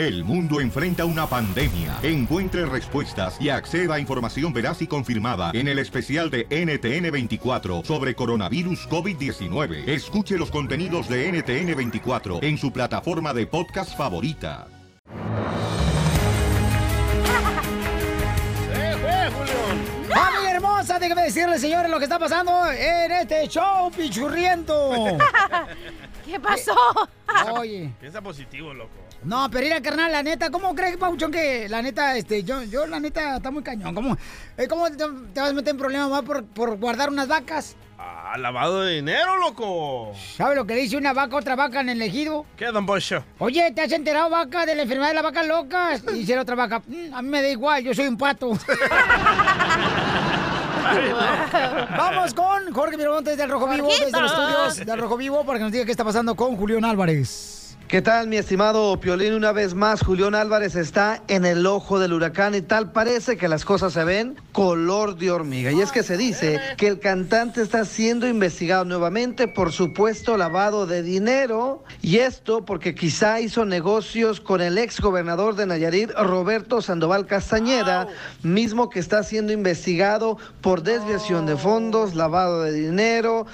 El mundo enfrenta una pandemia. Encuentre respuestas y acceda a información veraz y confirmada en el especial de NTN24 sobre coronavirus COVID-19. Escuche los contenidos de NTN24 en su plataforma de podcast favorita. ¡Familia hermosa! Déjame decirle, señores, lo que está pasando en este show pichurriento. ¿Qué pasó? Oye. Piensa positivo, loco. No, pero mira, carnal, la neta, ¿cómo crees, Pauchón, que la neta, este, yo, yo la neta, está muy cañón? ¿Cómo, eh, ¿cómo te, te vas a meter en problemas más por, por guardar unas vacas? Ah, lavado de dinero, loco. ¿Sabes lo que dice una vaca a otra vaca en el ejido? ¿Qué, don Pocho? Oye, ¿te has enterado, vaca, de la enfermedad de las vacas locas? Y dice la otra vaca, "Mm, a mí me da igual, yo soy un pato. Vamos con Jorge Miramontes del Rojo Vivo, desde los estudios del Rojo Vivo, para que nos diga qué está pasando con Julián Álvarez. ¿Qué tal, mi estimado Piolín? Una vez más, Julián Álvarez está en el ojo del huracán y tal parece que las cosas se ven color de hormiga. Y es que se dice que el cantante está siendo investigado nuevamente por supuesto lavado de dinero. Y esto porque quizá hizo negocios con el ex gobernador de Nayarit, Roberto Sandoval Castañeda, mismo que está siendo investigado por desviación de fondos, lavado de dinero,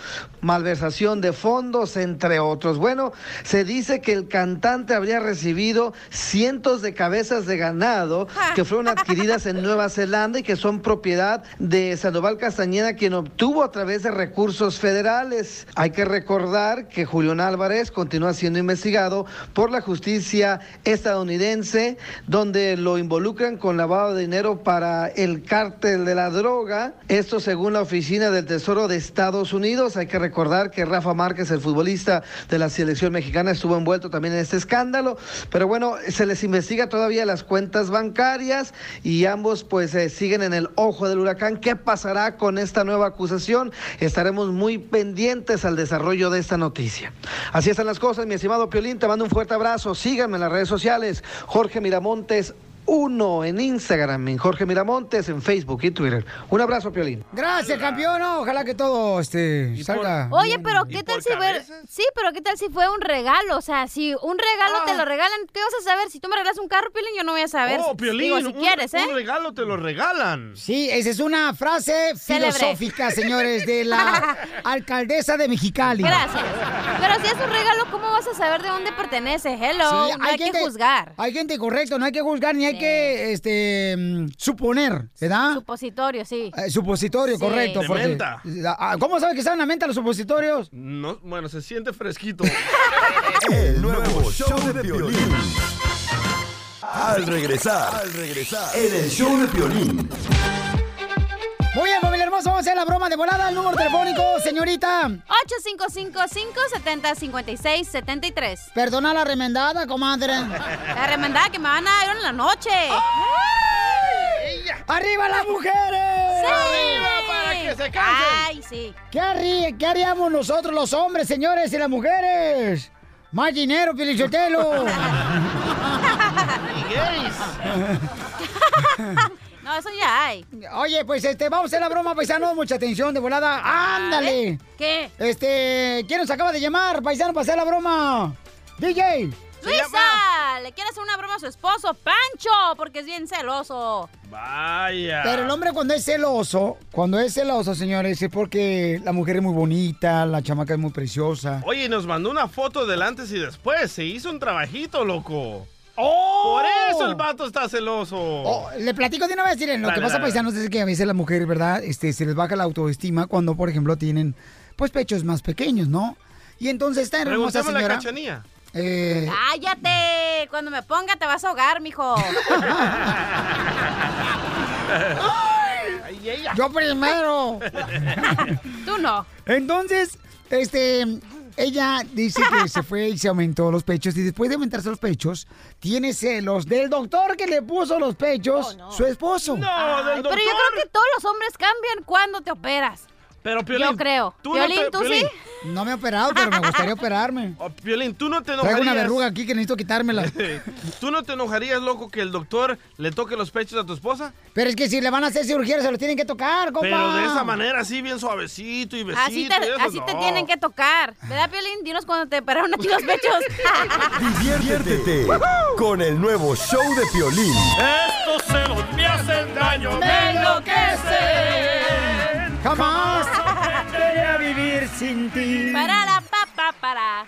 malversación de fondos, entre otros. Bueno, se dice que el cantante habría recibido cientos de cabezas de ganado que fueron adquiridas en Nueva Zelanda y que son propiedad de Sandoval Castañeda, quien obtuvo a través de recursos federales. Hay que recordar que Julián Álvarez continúa siendo investigado por la justicia estadounidense, donde lo involucran con lavado de dinero para el cártel de la droga. Esto según la Oficina del Tesoro de Estados Unidos. Hay que recordar que Rafa Márquez, el futbolista de la selección mexicana, estuvo envuelto también en este escándalo. Pero bueno, se les investiga todavía las cuentas bancarias y ambos pues eh, siguen en el ojo del huracán. ¿Qué pasará con esta nueva acusación? Estaremos muy pendientes al desarrollo de esta noticia. Así están las cosas, mi estimado Piolín. Te mando un fuerte abrazo. Síganme en las redes sociales. Jorge Miramontes. Uno en Instagram, en Jorge Miramontes, en Facebook y Twitter. Un abrazo, Piolín. Gracias, campeón. Ojalá que todo este, salga. Oye, pero ¿qué tal si fue... Sí, pero ¿qué tal si fue un regalo? O sea, si un regalo te lo regalan, ¿qué vas a saber? Si tú me regalas un carro, Piolín, yo no voy a saber. Oh, Piolín, Digo, si un- quieres, ¿eh? Un regalo te lo regalan. Sí, esa es una frase filosófica, señores, de la alcaldesa de Mexicali. Gracias. Pero si es un regalo, ¿cómo vas a saber de dónde pertenece? Hello, Sí, no hay, que gente- juzgar. Hay gente correcto, no hay que juzgar ni hay que este suponer, ¿verdad? Supositorio, sí. Eh, supositorio, Sí. correcto. De porque- menta. Ah, ¿Cómo sabe que saben la menta los supositorios? No, bueno, se siente fresquito. El nuevo show de Piolín. Al regresar, al regresar, en el show de Piolín. Vamos a hacer la broma de volada al número telefónico, señorita. 855-570-5673. Perdona la remendada, comadre. La remendada que me van a dar en la noche. ¡Arriba las mujeres! ¡Sí! ¡Arriba para que se cansen! Ay, sí. ¿Qué, qué haríamos nosotros los hombres, señores, y las mujeres? Más dinero, Pilichotelo. No, eso ya hay. Oye, pues este, vamos a hacer la broma, paisano. Mucha atención de volada. ¡Ándale! ¿Qué? Este, ¿quién nos acaba de llamar, paisano, para hacer la broma? DJ. Luisa, le quiere hacer una broma a su esposo, Pancho, porque es bien celoso. Vaya. Pero el hombre cuando es celoso, cuando es celoso, señores, es porque la mujer es muy bonita, la chamaca es muy preciosa. Oye, nos mandó una foto del antes y después. Se hizo un trabajito, loco. ¡Oh! Por eso el vato está celoso. Oh, le platico de una vez, miren, lo Dale, que pasa, dale. paisanos, es que a veces las mujeres, ¿verdad? Este, se les baja la autoestima cuando, por ejemplo, tienen, pues, pechos más pequeños, ¿no? Y entonces esta hermosa señora... Cachanía. Eh, ¡Cállate! Cuando me ponga te vas a ahogar, mijo. Ay, ella. yo primero. Tú no. Entonces, este, ella dice que se fue y se aumentó los pechos y después de aumentarse los pechos, tiene celos del doctor que le puso los pechos, su esposo. No, Ay, del doctor. pero yo creo que todos los hombres cambian cuando te operas. Pero, Piolín, Yo creo. tú no Piolín, te- ¿tú Piolín. sí? No me he operado, pero me gustaría operarme. Oh, Piolín, tú no te Traigo enojarías. una verruga aquí que necesito quitármela. ¿Tú no te enojarías, loco, que el doctor le toque los pechos a tu esposa? Pero es que si le van a hacer cirugía, se los tienen que tocar, compa. Pero de esa manera, así bien suavecito y besito. Así te, y eso, así te no. tienen que tocar. ¿Verdad, Piolín? Dinos cuando te pararon aquí los pechos. Diviértete con el nuevo show de Piolín. Estos celos me hacen daño. Jamás quería vivir sin ti. para la papa, para.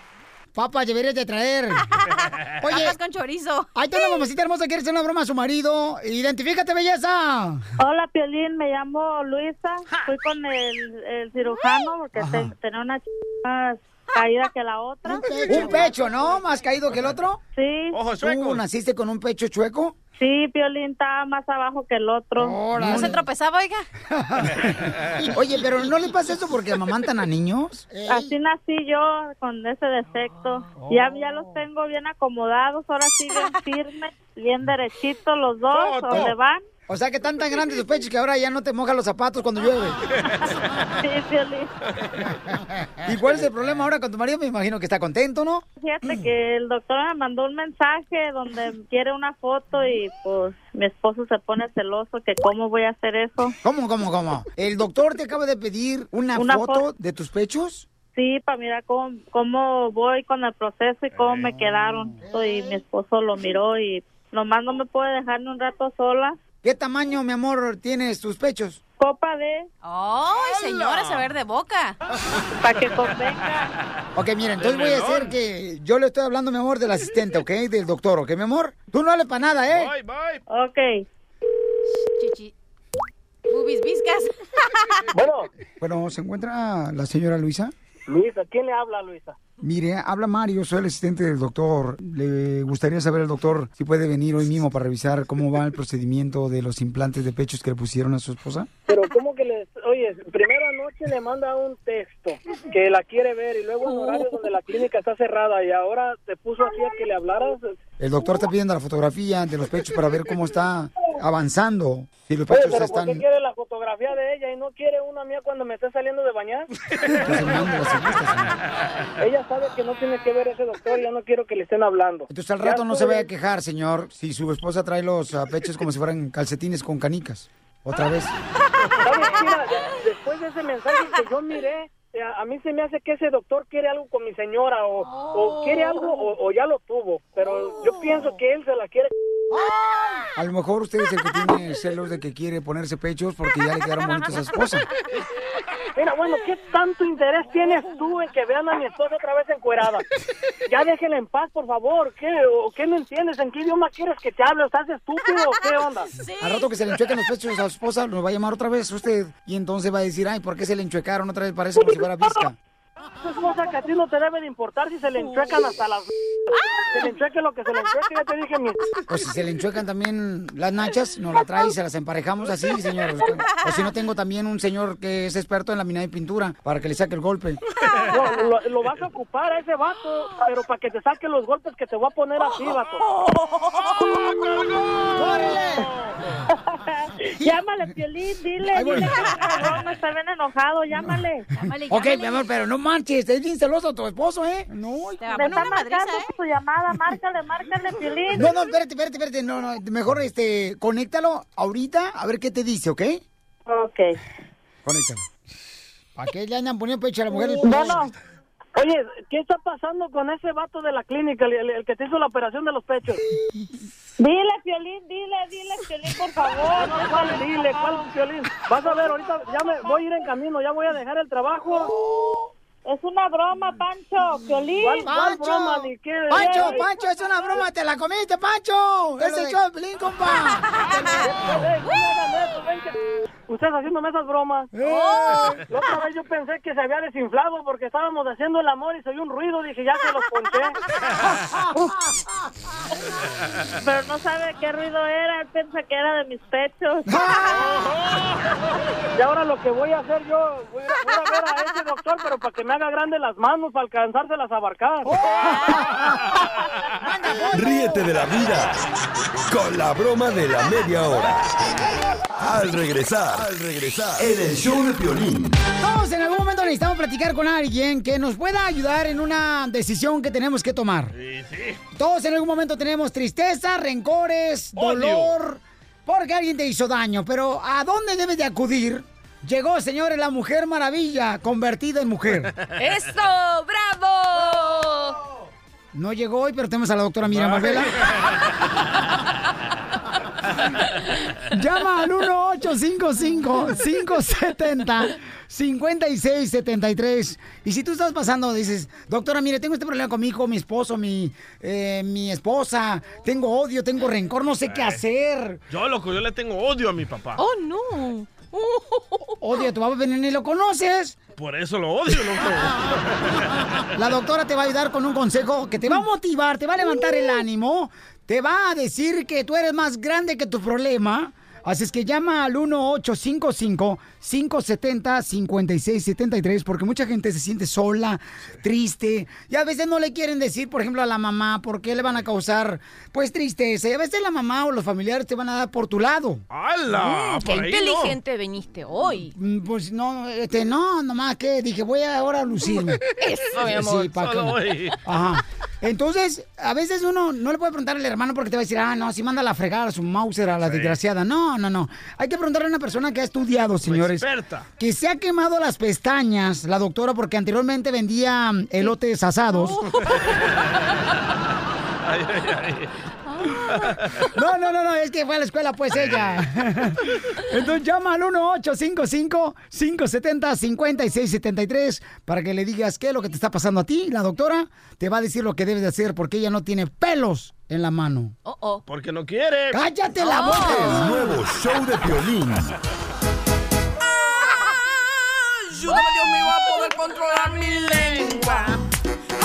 Papa, deberías de traer. Oye, Papas con chorizo. ahí está una mamacita hermosa que quiere hacer una broma a su marido. Identifícate, belleza. Hola, Piolín, me llamo Luisa. Fui con el, el cirujano porque te- tenía una ch... más caída que la otra. Un pecho, ¿no? ¿Más caído que el otro? Sí, Ojos ¿Tú naciste con un pecho chueco? Sí, Piolín estaba más abajo que el otro. Órale. ¿No se tropezaba, oiga? Oye, pero ¿no le pasa eso porque amamantan a niños? Así nací yo con ese defecto. Ya, ya los tengo bien acomodados, ahora siguen firmes, bien derechitos los dos, donde van. O sea que están tan grandes tus pechos que ahora ya no te mojan los zapatos cuando llueve. Sí, Piolín. ¿Y cuál es el problema ahora con tu marido? Me imagino que está contento, ¿no? Fíjate que el doctor me mandó un mensaje donde quiere una foto y pues mi esposo se pone celoso que cómo voy a hacer eso. ¿Cómo, cómo, cómo? ¿El doctor te acaba de pedir una, Una foto, foto. de tus pechos? Sí, para mirar cómo, cómo voy con el proceso y cómo me quedaron. Y mi esposo lo miró y nomás no me puede dejar ni un rato sola. ¿Qué tamaño, mi amor, tienes tus pechos? Copa de, ¡Ay, señora, saber de boca! para que convenga. Ok, mira, entonces voy a hacer que yo le estoy hablando, mi amor, del asistente, ¿ok? Del doctor, ¿ok, mi amor? Tú no hables para nada, ¿eh? Bye, bye. Ok. Chichi. Bubis viscas. Bueno, Bueno, ¿se encuentra la señora Luisa? Luisa, ¿quién le habla, Luisa? Mire, habla Mario, soy el asistente del doctor. Le gustaría saber el doctor si puede venir hoy mismo para revisar cómo va el procedimiento de los implantes de pechos que le pusieron a su esposa. Pero ¿cómo que le... Oye, primero anoche le manda un texto que la quiere ver y luego en horarios donde la clínica está cerrada y ahora te puso así a que le hablaras. El doctor está pidiendo la fotografía de los pechos para ver cómo está avanzando. Si los Oye, pechos pero ¿por están... qué quiere la fotografía de ella y no quiere una mía cuando me esté saliendo de bañar? Ella sabe que no tiene que ver ese doctor y ya no quiero que le estén hablando. Entonces al Ya rato no se vaya a quejar, señor, si su esposa trae los ah, pechos como si fueran calcetines con canicas. Otra vez. ¿Sabes? Mira, ya- después de ese mensaje que yo miré, a mí se me hace que ese doctor quiere algo con mi señora o, o quiere algo o, o ya lo tuvo, pero yo pienso que él se la quiere. A lo mejor usted es el que tiene celos de que quiere ponerse pechos porque ya le quedaron bonitos a su esposa. Mira, bueno, ¿qué tanto interés tienes tú en que vean a mi esposa otra vez encuerada? Ya déjela en paz, por favor. ¿Qué, o qué no entiendes? ¿En qué idioma quieres que te hable? ¿Estás estúpido o qué onda? Al rato que se le enchuequen los pechos a su esposa, lo va a llamar otra vez usted y entonces va a decir, ay, ¿por qué se le enchuecaron otra vez? Parece como si fuera visca. Esa es cosa que a ti no te debe de importar si se le enchuecan hasta las... Se le enchueque lo que se le enchueque, ya te dije, mi... Pues si se le enchuecan también las nachas, nos la trae y se las emparejamos así, señor. O si no, tengo también un señor que es experto en laminado de pintura para que le saque el golpe. No, lo, lo vas a ocupar a ese vato, pero para que te saque los golpes que te voy a poner a ti, vato. Llámale, Piolín, dile, Ay, bueno. dile que broma, está bien enojado, llámale. Llámale, Ok, mi amor, pero no manches, es bien celoso tu esposo, ¿eh? No, Te va a Me poner está una madriza, marcando ¿eh? su llamada, márcale, márcale, Piolín. no, no, espérate, espérate, espérate. No, no, mejor este, conéctalo ahorita a ver qué te dice, ¿ok? Ok. Conéctalo. ¿Para qué le andan poniendo pecho a la mujer? Bueno, Oye, ¿qué está pasando con ese vato de la clínica, el, que te hizo la operación de los pechos? dile, Piolín, dile, dile, Piolín, por favor. No, ¿Cuál dile? ¿Cuál violín? Vas a ver, ahorita ya me voy a ir en camino, ya voy a dejar el trabajo. Es una broma, Pancho, Piolín. ¿Cuál, cuál Pancho. broma? Ni qué. Pancho, Pancho, es una broma, te la comiste, Pancho. Es el show de Pelín, compa. Ustedes haciéndome esas bromas. Oh. La otra vez yo pensé que se había desinflado porque estábamos haciendo el amor y se oyó un ruido. Dije, ya se los ponché. Pero no sabe qué ruido era, él piensa que era de mis pechos. Y ahora lo que voy a hacer yo, voy a, voy a ver a ese doctor, pero para que me haga grande las manos, para alcanzárselas a abarcar. Ríete de la vida con la broma de la media hora Al regresar, al regresar, en el show de Piolín. Todos en algún momento necesitamos platicar con alguien que nos pueda ayudar en una decisión que tenemos que tomar. Sí, sí. Todos en algún momento tenemos tristeza, rencores, Odio. dolor, porque alguien te hizo daño. Pero ¿a dónde debes de acudir? Llegó, señores, la Mujer Maravilla, convertida en mujer. ¡Eso! ¡Bravo! No llegó hoy, pero tenemos a la doctora Miriam Valvela. Llama al 1-855-570-5673. Y si tú estás pasando, dices, doctora, mire, tengo este problema con mi hijo, mi esposo, mi, eh, mi esposa, tengo odio, tengo rencor, no sé qué hacer. Yo, loco, yo le tengo odio a mi papá. ¡Oh, no! Odio a tu papá, pero ni lo conoces. Por eso lo odio, loco. La doctora te va a ayudar con un consejo que te va a motivar, te va a levantar el ánimo, te va a decir que tú eres más grande que tu problema. Así es que llama al 1-855-570-5673 porque mucha gente se siente sola, triste y a veces no le quieren decir, por ejemplo, a la mamá por qué le van a causar pues tristeza y a veces la mamá o los familiares te van a dar por tu lado. ¡Hala! Mm, ¡Qué Por ahí no. inteligente viniste hoy! Mm, Pues no, este, no, nomás que dije, voy ahora a lucirme. Eso, mi amor. Sí, Solo hoy. Ajá. Entonces, a veces uno no le puede preguntar al hermano porque te va a decir, ah, no, si manda la fregada a su Mauser, a la Sí. desgraciada. No, no, no. Hay que preguntarle a una persona que ha estudiado, señores. Experta. Que se ha quemado las pestañas, la doctora, porque anteriormente vendía elotes asados. Ay, ay, ay. No, no, no, no, es que fue a la escuela, pues ella. Entonces llama al 1-855-570-5673 para que le digas qué es lo que te está pasando a ti. La doctora te va a decir lo que debes de hacer porque ella no tiene pelos en la mano. Oh, oh. Porque no quiere. ¡Cállate la El boca! nuevo show de Piolín. Ayúdame, Dios mío, a poder controlar mi lengua.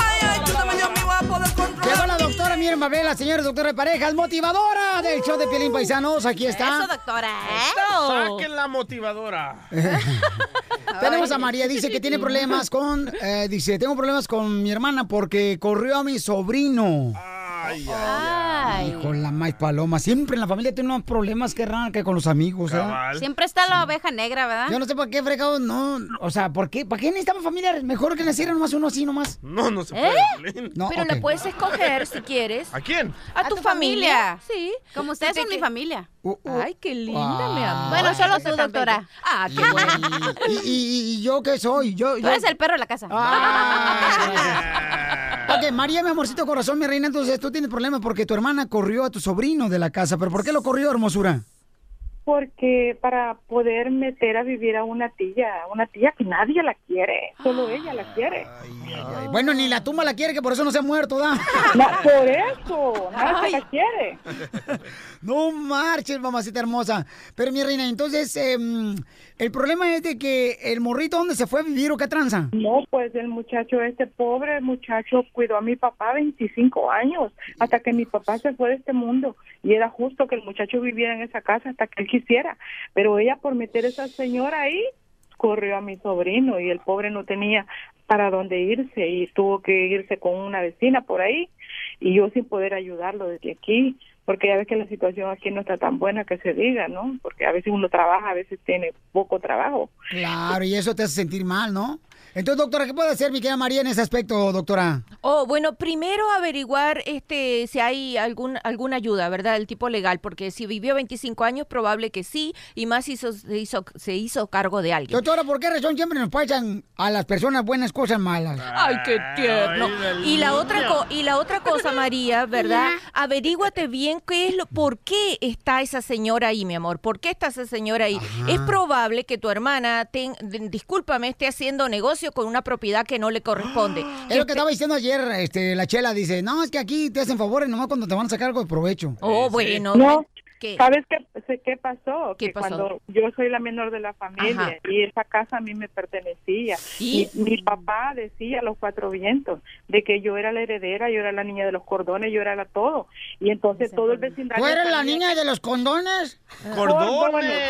Ay, ayúdame, Dios mío, a poder controlar Llegó la doctora Miren Mabela, señora doctora de parejas, motivadora del show de Piolín Paisanos. Aquí está. Eso, doctora. Saquen la motivadora. Tenemos a María, dice que tiene problemas con, eh, dice, tengo problemas con mi hermana porque corrió a mi sobrino. Ay, ay, Ay. Con la maíz paloma. Siempre en la familia tiene unos problemas que raro que con los amigos, ¿eh? Siempre está la oveja negra, ¿verdad? Yo no sé por qué fregados, no. O sea, ¿por qué? ¿Para qué necesitamos familiares? Mejor que naciera nomás uno así nomás. No, no se puede. ¿Eh? Piolín. No, Pero ok. le puedes escoger si quieres. ¿A quién? A, tu, tu familia. familia. Sí. Como ustedes De son mi familia. Uh, uh. Ay, qué linda, mi Ah. amor. Bueno, solo tú, doctora. Ah, qué bueno. ¿Y, y- y yo qué soy? Yo, Tú yo... eres el perro de la casa. Ah, ok, María, mi amorcito corazón, mi reina, entonces tú tienes problemas porque tu hermana corrió a tu sobrino de la casa. ¿Pero por qué lo corrió, hermosura? Porque para poder meter a vivir a una tía, una tía que nadie la quiere, solo ella la quiere. Ay, Bueno, ni la tumba la quiere, que por eso no se ha muerto, ¿da? No, por eso, nadie la quiere. No marches, mamacita hermosa. Pero mi reina, entonces, em, el problema es de que el morrito, ¿dónde se fue a vivir o qué tranza? No, pues el muchacho, este pobre muchacho cuidó a mi papá 25 años hasta que mi papá se fue de este mundo y era justo que el muchacho viviera en esa casa hasta que él quisiera. Pero ella por meter a esa señora ahí corrió a mi sobrino y el pobre no tenía para dónde irse y tuvo que irse con una vecina por ahí y yo sin poder ayudarlo desde aquí porque ya ves que la situación aquí no está tan buena que se diga, ¿no? Porque a veces uno trabaja, a veces tiene poco trabajo. Claro, y eso te hace sentir mal, ¿no? Entonces, doctora, ¿qué puede hacer mi querida María en ese aspecto, doctora? Oh, bueno, primero averiguar este si hay algún alguna ayuda, ¿verdad? El tipo legal, porque si vivió 25 años probable que sí y más hizo, se hizo se hizo cargo de alguien. Doctora, ¿por qué razón siempre nos pasan a las personas buenas cosas malas? Ay, qué tierno. Ay, Y la otra co- y la otra cosa, María, ¿verdad? Averíguate bien qué es lo por qué está esa señora ahí, mi amor. ¿Por qué está esa señora ahí? Es probable que tu hermana ten- discúlpame, esté haciendo negocio con una propiedad que no le corresponde. Es lo que estaba diciendo ayer, este, la chela, dice, no, es que aquí te hacen favores nomás cuando te van a sacar algo de provecho. Oh, bueno. No, ¿Qué? ¿Sabes qué, qué pasó? ¿Qué que pasó? cuando yo soy la menor de la familia Ajá. y esa casa a mí me pertenecía. ¿Y? Mi, mi papá decía a los cuatro vientos de que yo era la heredera, yo era la niña de los cordones, yo era la todo. Y entonces todo el vecindario... ¿Tú eres la niña de los condones? ¡Cordones!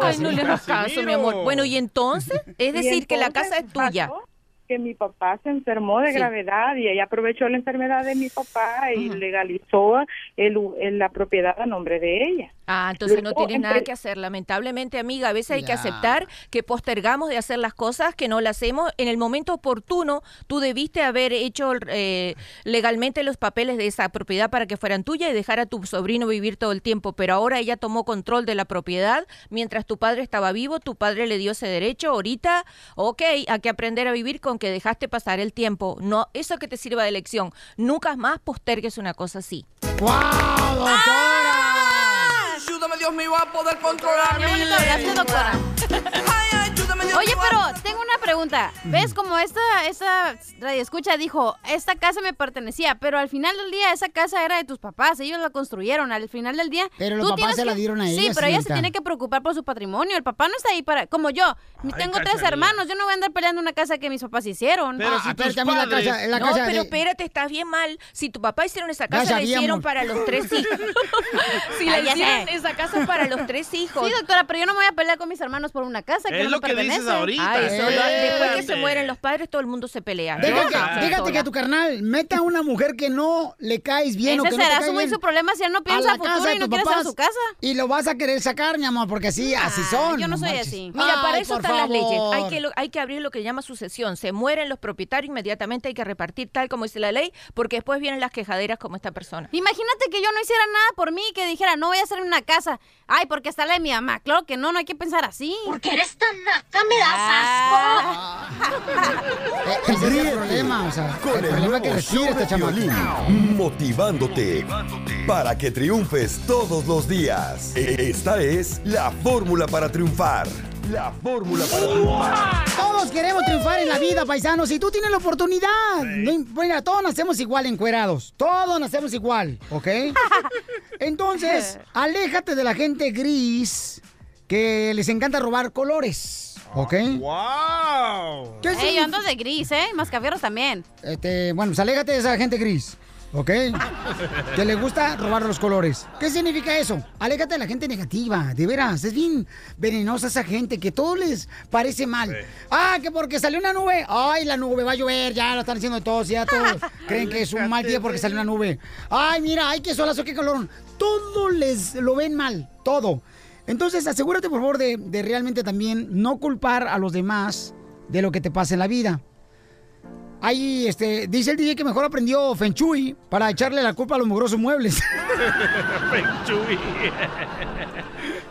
Ay, no le hagas caso, mi amor. Bueno, y entonces, es decir, que la casa es tuya. pasó que mi papá se enfermó de Sí. gravedad y ella aprovechó la enfermedad de mi papá y legalizó el, el- la propiedad a nombre de ella. Ah, entonces no tienes nada que hacer. Lamentablemente, amiga, a veces hay que aceptar que postergamos de hacer las cosas, que no las hacemos. En el momento oportuno, tú debiste haber hecho eh, legalmente los papeles de esa propiedad para que fueran tuyas y dejar a tu sobrino vivir todo el tiempo. Pero ahora ella tomó control de la propiedad mientras tu padre estaba vivo, tu padre le dio ese derecho. Ahorita, ok, hay que aprender a vivir con que dejaste pasar el tiempo. No, eso que te sirva de lección. Nunca más postergues una cosa así. ¡Wow, doctora! Ayúdame, Dios mío, a poder controlar Qué mi bonito hablaste, doctora. Oye, pero tengo una pregunta. ¿Ves como esta, esta radio escucha dijo, esta casa me pertenecía, pero al final del día esa casa era de tus papás, ellos la construyeron. Al final del día. Pero los papás se la dieron a Sí, ella, pero ella se tiene que preocupar por su patrimonio. El papá no está ahí para. Como yo, tengo tres hermanos, yo no voy a andar peleando una casa que mis papás hicieron. Pero Ah, si pero tus también la padres... casa, la no, casa pero de- espérate, estás bien mal. Si tu papá hicieron esa casa, la hicieron para los tres hijos. si la Ah, hicieron sé. esa casa es para los tres hijos. Sí, doctora, pero yo no me voy a pelear con mis hermanos por una casa que Es no lo me que pertenece. Dices ahorita. Ah, eso, lo- después que se mueren los padres, todo el mundo se pelea. No, fíjate sola. que a tu carnal meta a una mujer que no le caes bien o Ese que no te será cae su, bien su problema si él no a piensa a futuro y no quiere estar en papás su casa. Y lo vas a querer sacar, mi amor, porque así, así Ah, son. yo no soy así. Mira, para Ay, eso por están las leyes. Hay favor. que, lo- hay que abrir lo que llama sucesión. Se mueren los propietarios, inmediatamente hay que repartir tal como dice la ley, porque después vienen las quejaderas como esta persona. Imagínate que yo no hiciera nada por mí, que dijera, no voy a hacer una casa. Ay, porque está la de mi mamá. Claro que no, no hay que pensar así. Porque eres tan naca, me das Ah. Eh, ese es el problema, o sea, con el el problema que show este. Piolín, motivándote para que triunfes todos los días. Esta es la fórmula para triunfar. La fórmula para triunfar. Todos queremos triunfar en la vida, paisanos, y tú tienes la oportunidad. Im- mira, todos nacemos igual encuerados. Todos nacemos igual, ¿ok? Entonces, aléjate de la gente gris que les encanta robar colores, ¿ok? ¡Wow! ¿Qué Ey, yo ando de gris, ¿eh? Mascafierros también. Este, bueno, pues aléjate de esa gente gris, ¿ok? que le gusta robar los colores. ¿Qué significa eso? Aléjate de la gente negativa, de veras. Es bien venenosa esa gente que todo les parece mal. Ah, que porque salió una nube. Ay, la nube va a llover, ya lo están haciendo todos, ya todos creen que es un mal día porque salió una nube. Ay, mira, ay, qué solazo, qué calor. Todo les lo ven mal, todo. Entonces, asegúrate, por favor, de, de realmente también no culpar a los demás de lo que te pasa en la vida. Ahí, este, dice el DJ que mejor aprendió Feng Shui para echarle la culpa a los mugrosos muebles. Feng Shui.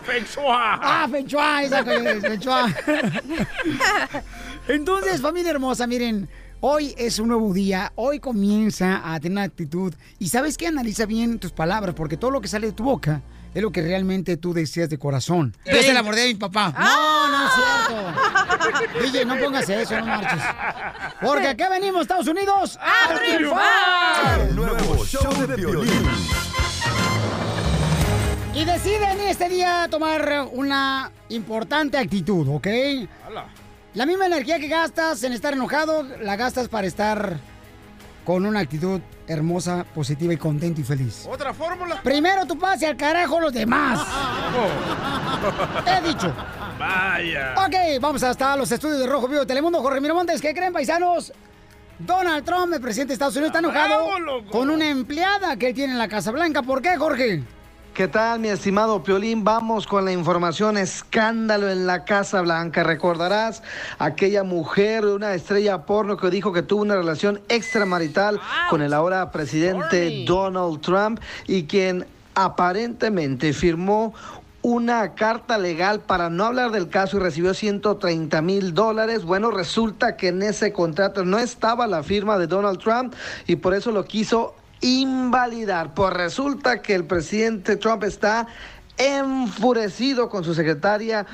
Feng Shui. ah, Feng Shui, esa Shui. Entonces, familia hermosa, miren, hoy es un nuevo día, hoy comienza a tener una actitud. Y sabes qué, analiza bien tus palabras, porque todo lo que sale de tu boca es lo que realmente tú deseas de corazón. Yo se la mordé a mi papá. No, no es cierto. DJ, no pongas eso, no marches. Porque acá venimos, Estados Unidos, a triunfar. El nuevo show de Piolín. Y deciden este día tomar una importante actitud, ¿ok? Hala. La misma energía que gastas en estar enojado, la gastas para estar con una actitud hermosa, positiva y contento y feliz. ¿Otra fórmula? Primero tú pase al carajo los demás. Oh, He dicho. vaya. Ok, vamos hasta los estudios de Rojo Vivo de Telemundo. Jorge Miramontes, ¿qué creen, paisanos? Donald Trump, el presidente de Estados Unidos, está enojado Bravo, con una empleada que él tiene en la Casa Blanca. ¿Por qué, Jorge? ¿Qué tal, mi estimado Piolín? Vamos con la información escándalo en la Casa Blanca. Recordarás aquella mujer, una estrella porno que dijo que tuvo una relación extramarital con el ahora presidente. Donald Trump y quien aparentemente firmó una carta legal para no hablar del caso y recibió 130 mil dólares. Bueno, resulta que en ese contrato no estaba la firma de Donald Trump y por eso lo quiso invalidar. Pues resulta que el presidente Trump está enfurecido con su secretaria.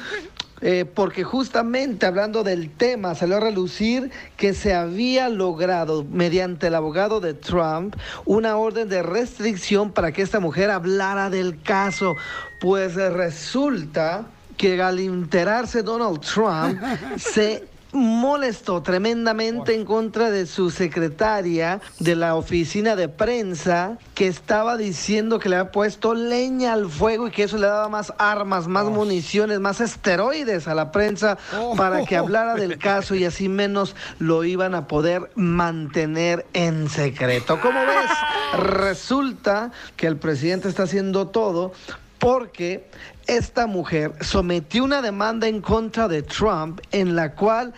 eh, porque justamente hablando del tema salió a relucir que se había logrado mediante el abogado de Trump una orden de restricción para que esta mujer hablara del caso. Pues resulta que al enterarse Donald Trump se molestó tremendamente en contra de su secretaria de la oficina de prensa que estaba diciendo que le había puesto leña al fuego y que eso le daba más armas, más municiones, más esteroides a la prensa para que hablara del caso y así menos lo iban a poder mantener en secreto. ¿Cómo ves? Resulta que el presidente está haciendo todo porque esta mujer sometió una demanda en contra de Trump en la cual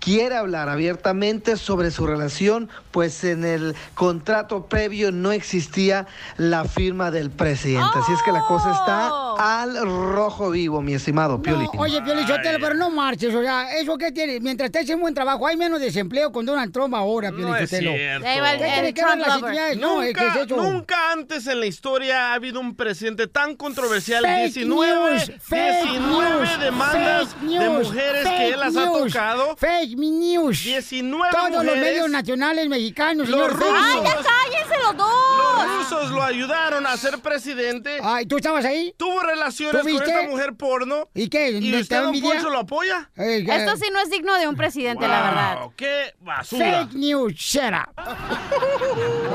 quiere hablar abiertamente sobre su relación, pues en el contrato previo no existía la firma del presidente. Así es que la cosa está al rojo vivo, mi estimado Piolín. Oye, Piolín, Sotelo, pero no marches, o sea, ¿eso qué tiene? Mientras estés en buen trabajo, hay menos desempleo con Donald Trump ahora, Piolín, No es cierto. ¿Qué? No, es que Nunca, es nunca antes en la historia ha habido un presidente tan controversial. Fake 19, news, fake 19 news, demandas fake de news, mujeres que él las ha news, tocado. Fake news. 19 Todos los mujeres. medios nacionales mexicanos, Los señor. rusos. ¡Ay, news. ya cállense los dos! Los rusos lo ayudaron a ser presidente. Ay, ¿tú estabas ahí? Tuvo relaciones ¿Tú con esta mujer porno. ¿Y qué? ¿Y ¿Te usted, don envidia? Poncho, lo apoya? Eh, eh, Esto sí no es digno de un presidente, la verdad. Wow, ¡Qué basura! Fake news, shut up.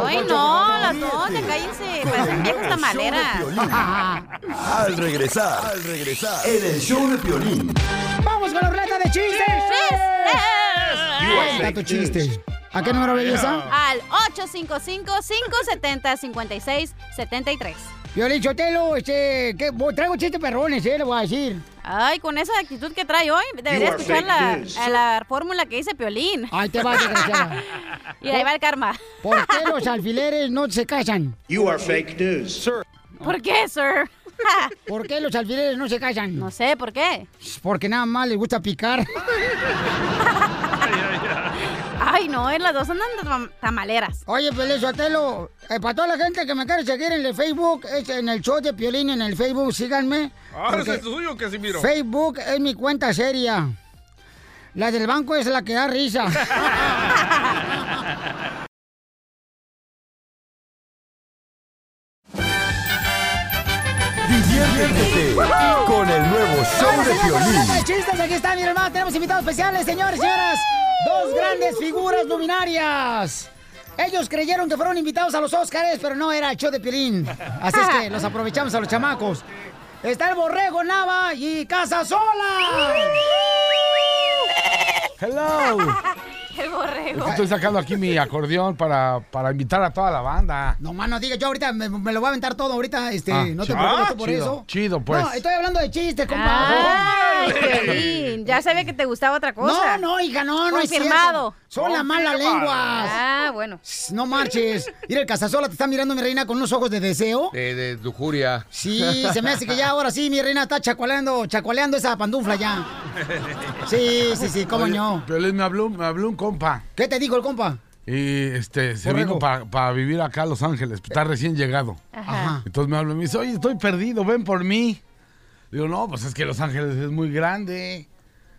Ay, no, las dos, cállense. Parecen viejas tamaleras. Al regresar, al regresar, en el show de Piolín. ¡Vamos con la ruleta de chistes! Cuenta tu chiste. ¿A qué número, belleza? Al 855-570-5673. Violín Chotelo, este, que, traigo chistes perrones, eh, le voy a decir. Ay, con esa actitud que trae hoy, debería You are escuchar fake la, a la fórmula que dice Piolín. Ahí te va, desgraciada. y ahí va el karma. ¿Por qué los alfileres no se casan? You are fake news. Sir. ¿Por qué, sir? ¿Por qué los alfileres no se casan? No sé, ¿por qué? Porque nada más les gusta picar. Ay, no, eh, las dos andan tam- tamaleras. Oye, Pelé Sotelo, eh, para toda la gente que me quiere seguir en el Facebook, es en el show de Piolín en el Facebook, síganme. Ah, ese es tuyo, Casimiro. Facebook es mi cuenta seria. La del banco es la que da risa. Diviértete con el nuevo show de Piolín. Chistes, aquí están, mi hermano. Tenemos invitados especiales, señores y señoras. Dos grandes figuras luminarias. Ellos creyeron que fueron invitados a los Óscares, pero no era el show de Piolín. Así es que los aprovechamos a los chamacos. Está el Borrego Nava y Casa Sola. Hello. El borrego. Estoy sacando aquí mi acordeón para, para invitar a toda la banda. No, mano, diga, yo ahorita me, me lo voy a aventar todo ahorita, este, Ah, no te chido. preocupes Ah, por chido, eso. chido, pues. No, estoy hablando de chistes, compa. Ay. Ya sabía que te gustaba otra cosa. No, no, hija, no, no es Confirmado. cierto. Son las malas lenguas. Ah, bueno. No marches. Mira, el casasola te está mirando, mi reina, con unos ojos de deseo. De, de lujuria. Sí, se me hace que ya ahora sí, mi reina está chacualeando, chacualeando esa pandufla ya. Sí, sí, sí, cómo Oye, no. Piolín, me habló, me habló un compa. ¿Qué te dijo el compa? Y este, se vino para vivir acá a Los Ángeles. Está recién llegado. Ajá. Entonces me habla y me dice, oye, estoy perdido, ven por mí. Digo, no, pues es que Los Ángeles es muy grande.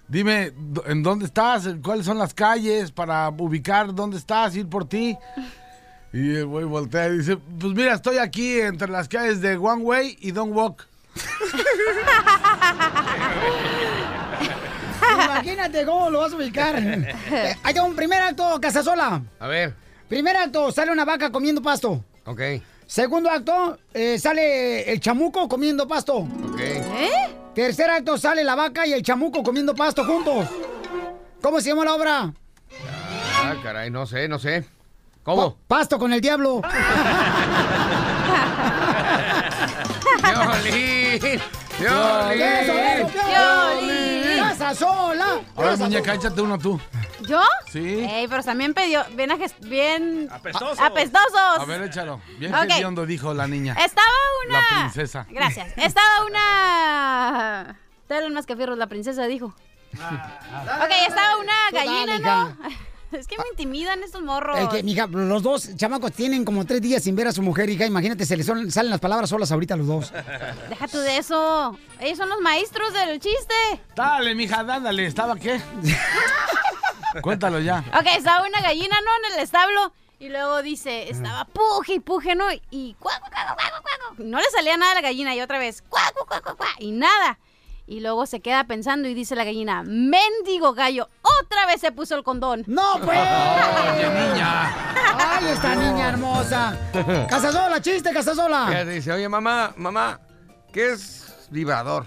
Dime, do- ¿en dónde estás? ¿Cuáles son las calles para ubicar dónde estás, ir por ti? Y el güey voltea y dice, pues mira, estoy aquí entre las calles de One Way y Don't Walk. Imagínate cómo lo vas a ubicar. Ahí está un primer acto, casasola. A ver, Primer acto, sale una vaca comiendo pasto. ok, Segundo acto, eh, sale el chamuco comiendo pasto. ok. ¿Eh? Tercer acto, sale la vaca y el chamuco comiendo pasto juntos. ¿Cómo se llama la obra? Ah, caray, no sé, no sé. ¿Cómo? Pasto con el diablo. ¡Violín! ¡Eso, eso, ¡Violín! ¡Casa sola! A ver, muñeca, échate uno tú. ¿Yo? Sí. Ey, pero también pidió, bien, ajes- bien Apestosos. apestosos. A ver, échalo. Bien Ok. hediondo, dijo la niña. Estaba una. La princesa. Gracias. Estaba una. Te más que fierros, la princesa dijo. Ok, estaba una Tú dale, gallina, hija. Es que me intimidan estos morros. Es que, mija, los dos chamacos tienen como tres días sin ver a su mujer, hija. Imagínate, se les son- salen las palabras solas ahorita a los dos. Deja tú de eso. Ellos son los maestros del chiste. Dale, mija, dándale. ¿Estaba qué? Cuéntalo ya. Ok, estaba una gallina, ¿no? En el establo. Y luego dice, estaba puje y puje, ¿no? Y cuac, cuac, cuac, cuac, cuac. No le salía nada a la gallina y otra vez, cuac, cuac, cuac, cuac, cuac, y nada. Y luego se queda pensando y dice la gallina, mendigo gallo, otra vez se puso el condón. ¡No, pues! ¡Qué niña! ¡Ay, esta niña hermosa! ¡Casasola, chiste, Casasola! Ella dice, oye, mamá, mamá, ¿qué es vibrador?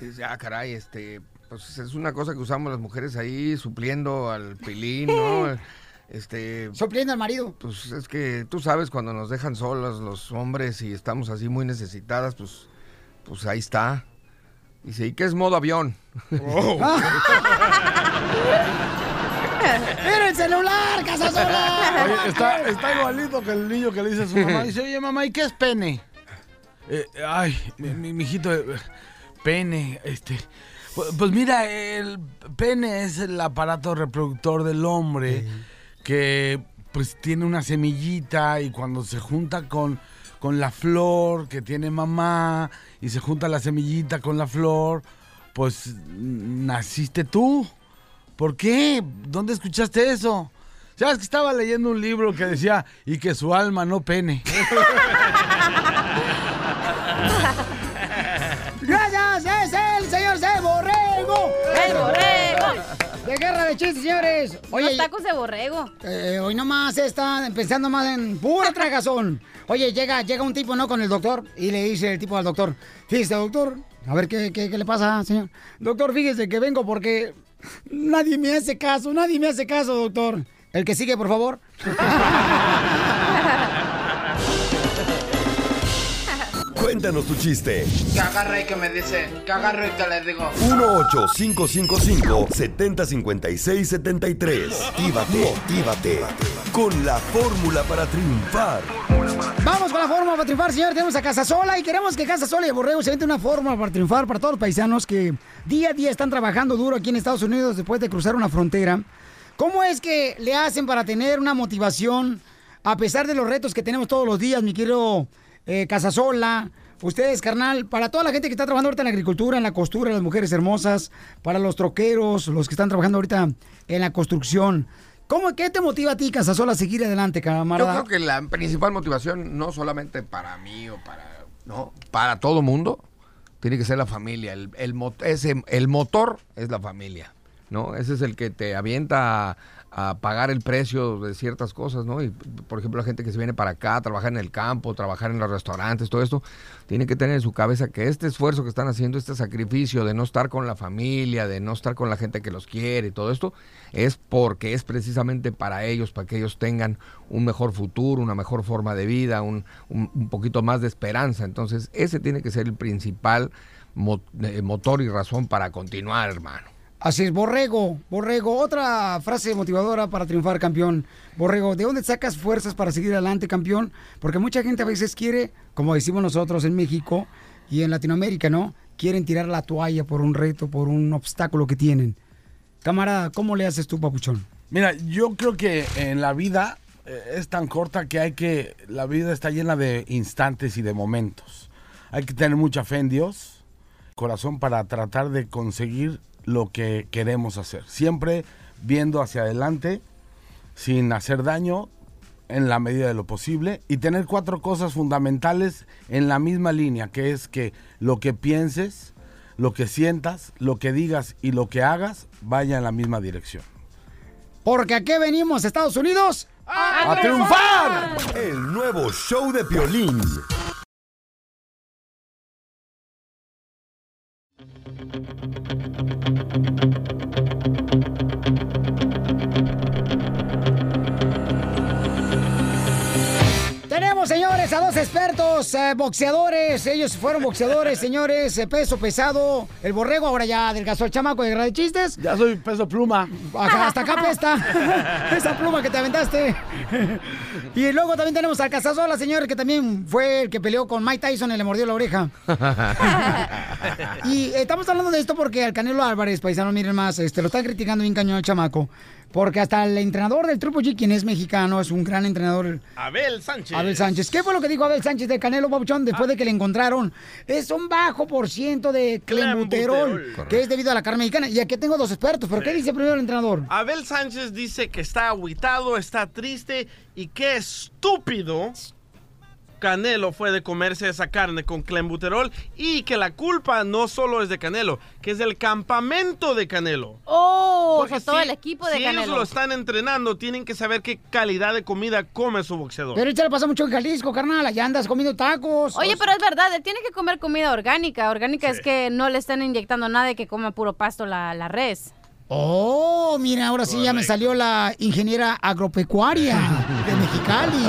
Dice, ah, caray, este, pues es una cosa que usamos las mujeres ahí supliendo al pilín, ¿no? Este... Supliendo al marido. Pues es que tú sabes cuando nos dejan solos los hombres y estamos así muy necesitadas, pues, pues ahí está. Dice, ¿y qué es modo avión? ¡Mira el celular, Casasola! Oye, está, está igualito que el niño que le dice a su mamá. Dice, oye, mamá, ¿y qué es pene? Eh, ay, mi, mi- mijito, eh, pene, este... Pues, pues mira, el pene es el aparato reproductor del hombre que pues tiene una semillita y cuando se junta con, con la flor que tiene mamá y se junta la semillita con la flor, pues naciste tú. ¿Por qué? ¿Dónde escuchaste eso? ¿Sabes que estaba leyendo un libro que decía y que su alma no pene? Guerra de chistes, señores. Unos tacos de borrego. Eh, hoy nomás están pensando más en pura tragazón. Oye, llega, llega un tipo, ¿no? Con el doctor y le dice el tipo al doctor, fíjese, doctor, a ver, ¿qué, qué, qué le pasa, señor? Doctor, fíjese que vengo porque nadie me hace caso, nadie me hace caso, doctor. El que sigue, por favor. Cuéntanos tu chiste. Que agarre y que me dice, que agarre y que le digo. 1-855-570-5673. Actívate, actívate. Con la fórmula para triunfar. Vamos con la fórmula para triunfar, señor. Tenemos a Casa Sola y queremos que Casa Sola y el Borrego se vente una fórmula para triunfar para todos los paisanos que día a día están trabajando duro aquí en Estados Unidos después de cruzar una frontera. ¿Cómo es que le hacen para tener una motivación a pesar de los retos que tenemos todos los días, mi querido eh, Casasola? Ustedes, carnal, para toda la gente que está trabajando ahorita en la agricultura, en la costura, las mujeres hermosas, para los troqueros, los que están trabajando ahorita en la construcción. ¿Cómo, ¿Qué te motiva a ti, Casasola, a seguir adelante, Yo camarada? creo que la principal motivación, no solamente para mí o para, no, para todo mundo, tiene que ser la familia. El, el motor es la familia, ¿no? Ese es el que te avienta a, pagar el precio de ciertas cosas, ¿no? Y, por ejemplo, la gente que se viene para acá, trabajar en el campo, trabajar en los restaurantes, todo esto, tiene que tener en su cabeza que este esfuerzo que están haciendo, este sacrificio de no estar con la familia, de no estar con la gente que los quiere y todo esto, es porque es precisamente para ellos, para que ellos tengan un mejor futuro, una mejor forma de vida, un, un- poquito más de esperanza. Entonces, ese tiene que ser el principal eh, motor y razón para continuar, hermano. Así es, Borrego, Borrego, otra frase motivadora para triunfar, campeón. Borrego, ¿de dónde sacas fuerzas para seguir adelante, campeón? Porque mucha gente a veces quiere, como decimos nosotros en México y en Latinoamérica, ¿no? Quieren tirar la toalla por un reto, por un obstáculo que tienen. Camarada, ¿cómo le haces tú, papuchón? Mira, yo creo que en la vida eh, es tan corta que hay que. La vida está llena de instantes y de momentos. Hay que tener mucha fe en Dios, corazón para tratar de conseguir lo que queremos hacer. Siempre viendo hacia adelante, sin hacer daño en la medida de lo posible y tener cuatro cosas fundamentales en la misma línea, que es que lo que pienses, lo que sientas, lo que digas y lo que hagas vaya en la misma dirección. Porque aquí venimos, Estados Unidos. ¡A triunfar! El nuevo show de Piolín. A dos expertos eh, boxeadores. Ellos fueron boxeadores, señores, eh, peso pesado. El borrego ahora ya adelgazó el chamaco de de Chistes. Ya soy peso pluma. Hasta acá pesta. Esa pluma que te aventaste. y luego también tenemos al Casasola, señor, que también fue el que peleó con Mike Tyson y le mordió la oreja. Y estamos hablando de esto porque al Canelo Álvarez, paisano, miren más, este, lo están criticando bien cañón el chamaco. Porque hasta el entrenador del Triple G, quien es mexicano, es un gran entrenador, Abel Sánchez. Abel Sánchez. ¿Qué fue lo que dijo Abel Sánchez de Canelo Pabuchón después de que le encontraron? Es un bajo por ciento de clenbuterol, que es debido a la carne mexicana. Y aquí tengo dos expertos, pero ¿qué dice primero el entrenador? Abel Sánchez dice que está aguitado, está triste y qué estúpido Canelo fue de comerse esa carne con clenbuterol y que la culpa no solo es de Canelo, que es del campamento de Canelo. Oh, Porque o sea, todo si- el equipo de si Canelo. ellos lo están entrenando, tienen que saber qué calidad de comida come su boxeador. Pero esto le pasa mucho en Jalisco, carnal. Allá andas comiendo tacos. Oye, pero es verdad, él tiene que comer comida orgánica. Orgánica es que no le están inyectando nada de que coma puro pasto la, la res. Oh, mira, ahora sí ya me salió la ingeniera agropecuaria de Mexicali.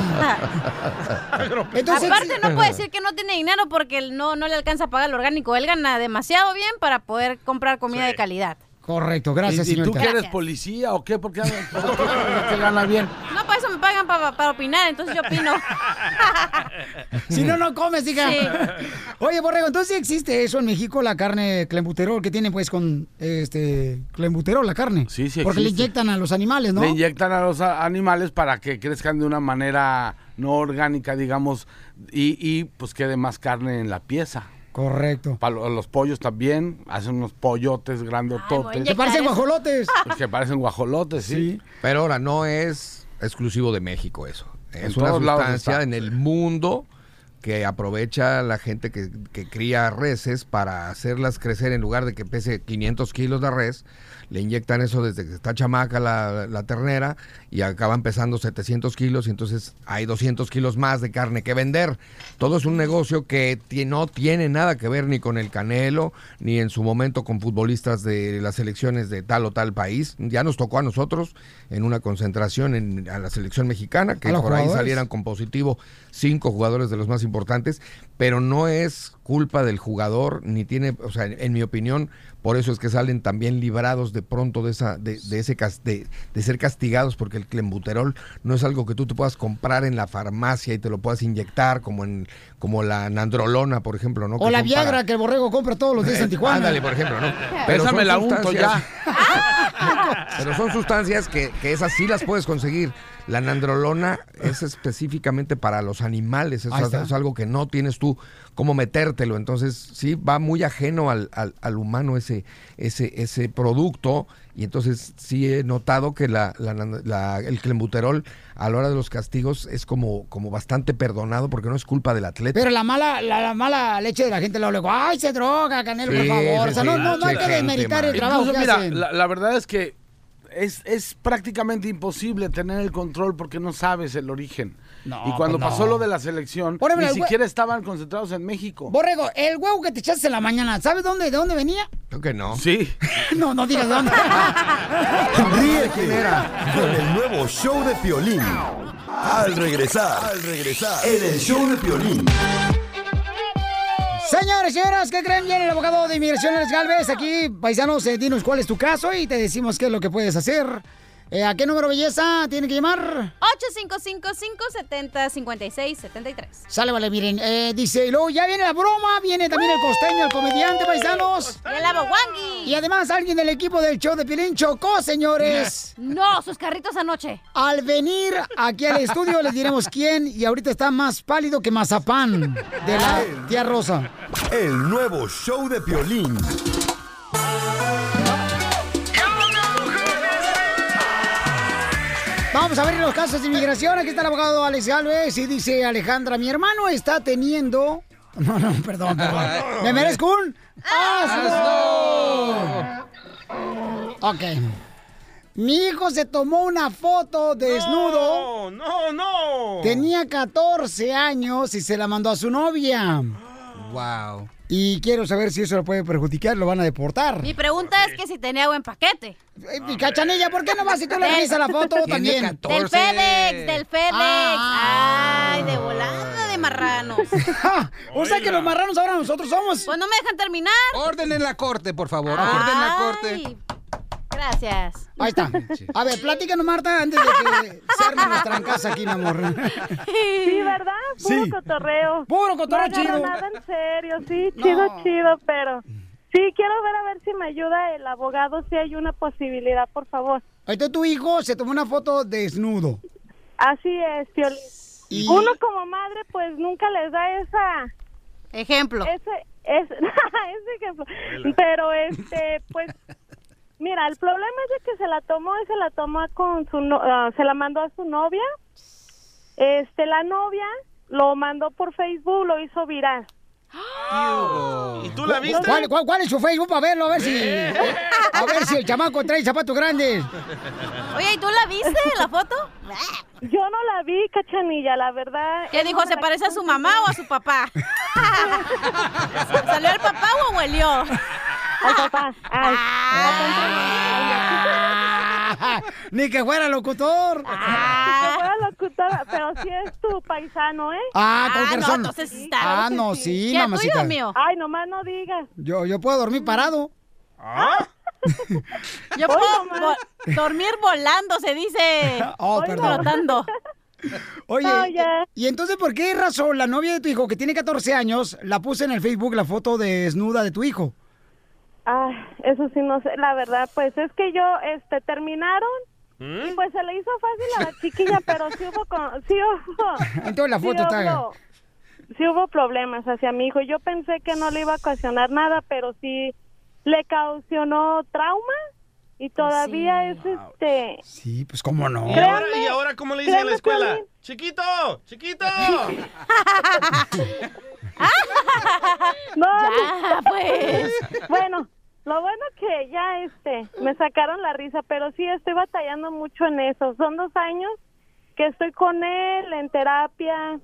Entonces- Aparte, no puede decir que no tiene dinero porque no, no le alcanza a pagar lo orgánico. Él gana demasiado bien para poder comprar comida de calidad. Correcto, gracias, ¿Y, y tú que eres policía o qué? ¿Por qué, por qué te gana bien? No, eso me pagan para, para opinar, entonces yo opino. Si no, no comes, hija. Sí. Oye, Borrego, entonces sí existe eso en México, la carne clenbuterol que tiene pues con este clenbuterol la carne. Sí, sí Porque le existe. inyectan a los animales, ¿no? Le inyectan a los animales para que crezcan de una manera no orgánica, digamos, y, y, pues quede más carne en la pieza. Correcto. Para lo- los pollos también, hacen unos pollotes grandototes. Que parecen guajolotes. Pues que parecen guajolotes, sí. Pero ahora no es exclusivo de México eso. En Es una sustancia en el mundo que aprovecha la gente que, que cría reses para hacerlas crecer en lugar de que pese 500 kilos de res. Le inyectan eso desde que está chamaca la, la ternera y acaban pesando 700 kilos y entonces hay 200 kilos más de carne que vender. Todo es un negocio que no tiene nada que ver ni con el Canelo, ni en su momento con futbolistas de las selecciones de tal o tal país. Ya nos tocó a nosotros en una concentración en, a la selección mexicana, que por ahí salieran con positivo cinco jugadores de los más importantes, pero no es culpa del jugador, ni tiene, o sea, en, en mi opinión, por eso es que salen también librados de pronto de esa, de, de ese de, de ser castigados, porque el clenbuterol no es algo que tú te puedas comprar en la farmacia y te lo puedas inyectar, como en, como la nandrolona, por ejemplo, ¿no? O Que la Viagra para- que el borrego compra todos los días en Tijuana. Ándale, por ejemplo, ¿no? Esa son me la unto sustancias- ya. Pero son sustancias que, que esas sí las puedes conseguir. La nandrolona es específicamente para los animales, es, es algo que no tienes tú cómo metértelo. Entonces, sí, va muy ajeno al, al- al humano ese, ese, ese producto. Y entonces sí he notado que la, la nan- la- el clenbuterol a la hora de los castigos es como, como bastante perdonado porque no es culpa del atleta. Pero la mala, la, la mala leche de la gente luego, luego, ay, se droga, Canelo, por Sí, favor. sí, o sea, sí, no, no, no hay que demeritar el trabajo Incluso, que mira, hacen. la, la verdad es que es, es prácticamente imposible tener el control porque no sabes el origen. No, y cuando pues no. pasó lo de la selección, Por ejemplo, ni siquiera estaban concentrados en México. Borrego, el huevo que te echaste en la mañana, ¿sabes dónde, de dónde venía? Creo que no. Sí. No, no digas de dónde. Ríete con el nuevo show de Piolín. Al regresar, al regresar, en el show de Piolín. Señores, señoras, ¿qué creen? Viene el abogado de inmigración, Alex Galvez. Aquí, paisanos, eh, dinos cuál es tu caso y te decimos qué es lo que puedes hacer. Eh, ¿A qué número, belleza, tiene que llamar? 855-570-5673. Sale, vale, miren. eh, dice, y luego ya viene la broma, viene también el costeño, el comediante, paisanos. Y el aboguangui. Y además alguien del equipo del show de Piolín chocó, señores. No, sus carritos anoche. Al venir aquí al estudio les diremos quién y ahorita está más pálido que mazapán de la tía Rosa. El nuevo show de Piolín. Vamos a ver los casos de inmigración. Aquí está el abogado Alex Galvez y dice Alejandra, mi hermano está teniendo... No, no, perdón, perdón. ¿Me merezco un asno? Ok. Mi hijo se tomó una foto desnudo. No, no, no. Tenía 14 años y se la mandó a su novia. Wow. Y quiero saber si eso lo puede perjudicar, lo van a deportar. Mi pregunta es que si tenía buen paquete. Y Cachanilla, ¿por qué no vas si tú le revisas la foto también? Del FedEx, del FedEx. Ay, de volada de marranos. o sea que los marranos ahora nosotros somos. Pues no me dejan terminar. Orden en la corte, por favor. Orden en la corte. Gracias. Ahí está. A ver, platícanos, Marta, antes de que se arme nuestra en casa aquí, mi amor. Sí, ¿verdad? Puro Sí. cotorreo. Puro cotorreo no chido. nada en serio, sí, chido, No. chido, pero... Sí, quiero ver a ver si me ayuda el abogado, si hay una posibilidad, por favor. Entonces tu hijo se tomó una foto desnudo. Así es. Y- Uno como madre, pues nunca les da esa... Ejemplo. Ese, ese, ese ejemplo. Pero, este, pues... Mira, el problema es de que se la tomó y se la tomó con su... no- ah, se la mandó a su novia. Este, la novia lo mandó por Facebook, lo hizo viral. ¿Y tú la viste? ¿Cuál, cuál, cuál es su Facebook para verlo? A ver si. A ver si el chamaco trae zapatos grandes. Oye, ¿y tú la viste, la foto? Yo no la vi, cachanilla, la verdad. ¿Qué dijo? ¿Se parece a su mamá o a su papá? ¿Salió el papá o huelió? Al papá. Ay. Ni que fuera locutor. Que fuera locutora, pero sí es tu paisano, ¿eh? Ah, con no, razón. entonces sí está. Ah, no, sí. sí, ¿Qué, mamacita. tuyo o mío? Ay, nomás no digas. Yo, yo puedo dormir parado. Yo puedo vo- dormir volando, se dice. Oh, perdón. Flotando. Oye, No, ya. ¿y entonces por qué razón la novia de tu hijo, que tiene 14 años, la puso en el Facebook la foto desnuda de tu hijo? Ah, eso sí no sé, la verdad, pues es que yo, este, terminaron y pues se le hizo fácil a la chiquilla, pero sí hubo, con, sí hubo, Entonces la sí foto está... hubo- sí hubo problemas hacia mi hijo. Yo pensé que no le iba a ocasionar nada, pero sí le causó trauma y todavía es este. Sí, pues cómo no. ¿Y ahora, ¿Y ahora cómo le dicen en la escuela? ¡Chiquito! ¡Chiquito! No, Ya, pues. Bueno, lo bueno que ya este me sacaron la risa, pero sí estoy batallando mucho en eso. Son dos años que estoy con él en terapia.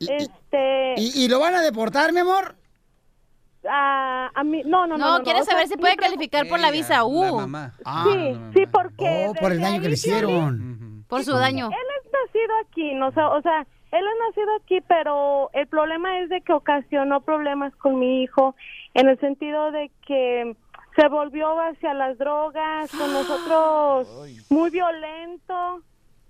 Este, ¿Y, y lo van a deportar, mi amor? a, a mí, no, no, no. No, no, quiere o sea, saber si puede calificar por la visa U. sí, sí, porque Oh, por el daño que le hicieron. Por su daño. Él es nacido aquí, no, o sea, o sea, él es nacido aquí, pero el problema es de que ocasionó problemas con mi hijo en el sentido de que se volvió hacia las drogas, con nosotros muy violento.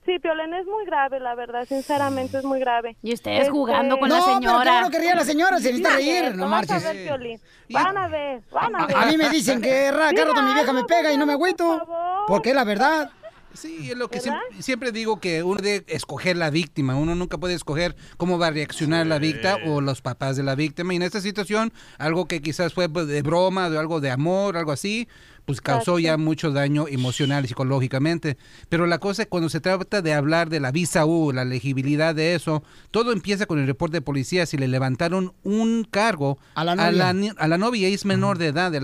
Sí, Piolín es muy grave, la verdad, sinceramente es muy grave. Y ustedes jugando con la No, pero qué señora. bueno que ría la señora, se necesita Van a reír, no vas a marches. ver, Piolín. Van a ver, van a ver. A mí me dicen que cada rato mi vieja me pega y no me agüito. Porque es la verdad. Sí, es lo que siempre, siempre digo que uno debe escoger la víctima. Uno nunca puede escoger cómo va a reaccionar la víctima o los papás de la víctima. Y en esta situación, algo que quizás fue pues, de broma, de algo de amor, algo así, pues causó ya mucho daño emocional y psicológicamente. Pero la cosa es cuando se trata de hablar de la visa U, la legibilidad de eso, todo empieza con el reporte de policía. Si le levantaron un cargo A la a novia. la, a la novia, es menor de edad, es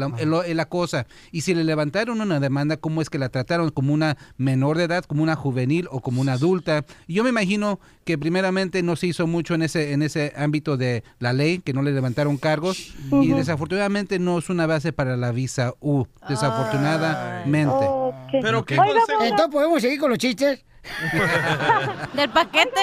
la, cosa. Y si le levantaron una demanda, ¿cómo es que la trataron? ¿Como una menor de edad, como una juvenil o como una adulta? Y yo me imagino que primeramente no se hizo mucho en ese, en ese ámbito de la ley, que no le levantaron cargos. Y desafortunadamente no es una base para la visa U, desafortunadamente. Pero ¿qué Entonces podemos seguir con los chistes. Del paquete.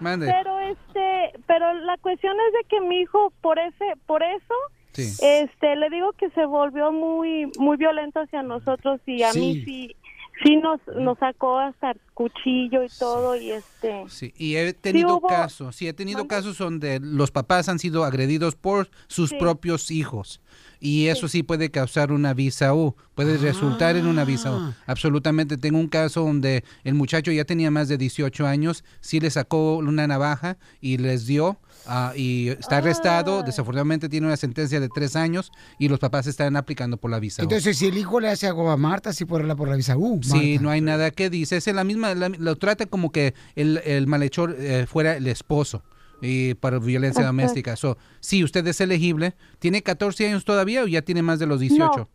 Mande. Pero este, pero la cuestión es de que mi hijo por ese, por eso, Sí. este, le digo que se volvió muy, muy violento hacia nosotros y a mí Sí. sí, sí nos, nos sacó hasta el cuchillo y todo y este. Sí, y he tenido hubo- casos, sí, he tenido casos donde los papás han sido agredidos por sus Sí. propios hijos. Y eso sí puede causar una visa U, puede resultar en una visa U. Ah. Absolutamente. Tengo un caso donde el muchacho ya tenía más de 18 años, sí le sacó una navaja y les dio, ah, y está arrestado. Desafortunadamente tiene una sentencia de tres años y los papás están aplicando por la visa U. Entonces, si el hijo le hace algo a Marta, sí por la visa U. Sí, no hay nada que dice. Es la misma, la- lo trata como que el, el malhechor eh, fuera el esposo y para violencia doméstica. So, sí, usted es elegible. ¿Tiene 14 años todavía o ya tiene más de los 18? No,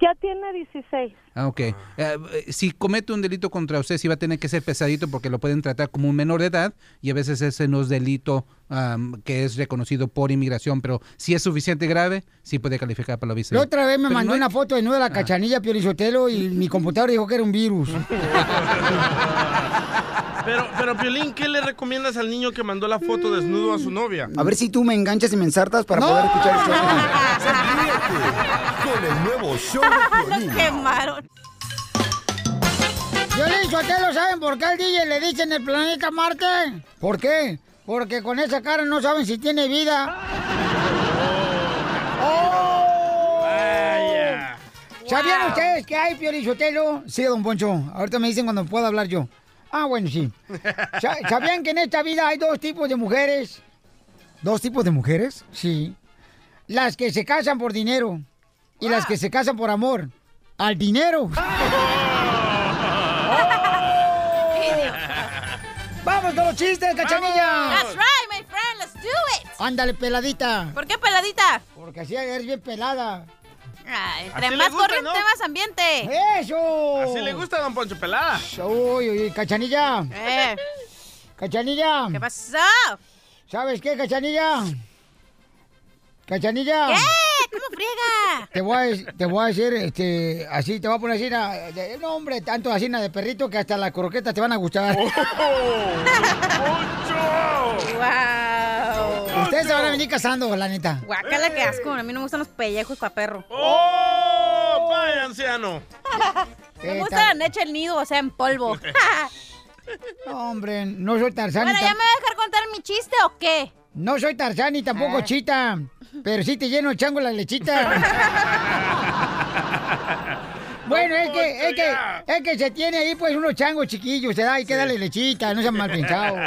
ya tiene 16. Ah, ok. Eh, eh, si comete un delito contra usted, sí va a tener que ser pesadito porque lo pueden tratar como un menor de edad y a veces ese no es delito am, que es reconocido por inmigración, pero si es suficiente grave, sí puede calificar para la visa. La otra vez me Pero mandó no hay- una foto de nuevo de la cachanilla Piorizotelo y mi computadora dijo que era un virus. Pero, pero Piolín, ¿qué le recomiendas al niño que mandó la foto desnudo a su novia? A ver si tú me enganchas y me ensartas para poder escuchar esto. Con el nuevo show de Piolín. quemaron. Violín Sotelo, ¿saben por qué al DJ le dicen el planeta Marte? ¿Por qué? Porque con esa cara no saben si tiene vida. ¡Oh! ¿Sabían ustedes que hay Piolín Sotelo? Sí, don Poncho. Ahorita me dicen cuando pueda hablar yo. Ah, bueno, sí. Sa- ¿Sabían que en esta vida hay dos tipos de mujeres? ¿Dos tipos de mujeres? Sí. Las que se casan por dinero y las que se casan por amor. Al dinero. ¡Vamos con los chistes, cachanilla! That's right, Ándale, peladita. ¿Por qué peladita? Porque así eres bien pelada. Entre más gusta, corriente, ¿no? más ambiente. ¡Eso! Así le gusta a Don Poncho Pelada. Uy, uy, cachanilla. Eh, Cachanilla. ¿Qué pasó? ¿Sabes qué, cachanilla? Cachanilla. ¿Qué? ¿Cómo friega? Te voy, a, te voy a decir, este, así, te voy a poner así, no, hombre, tanto así de perrito que hasta las croquetas te van a gustar. ¡Wow! Ustedes se van a venir casando, la neta. Guácala, qué asco. A mí no me gustan los pellejos para perro. ¡Oh! ¡Vaya, anciano! Me ¿Qué gusta la leche el nido, o sea, en polvo. No, hombre, no soy Tarzán. bueno, ¿ya me va a dejar contar mi chiste o qué? No soy Tarzán ni tampoco Ah. chita. Pero sí te lleno de chango la lechita. bueno, es que, es que, es que se tiene ahí pues unos changos chiquillos, se da, hay que darle lechita, no sean mal pensados.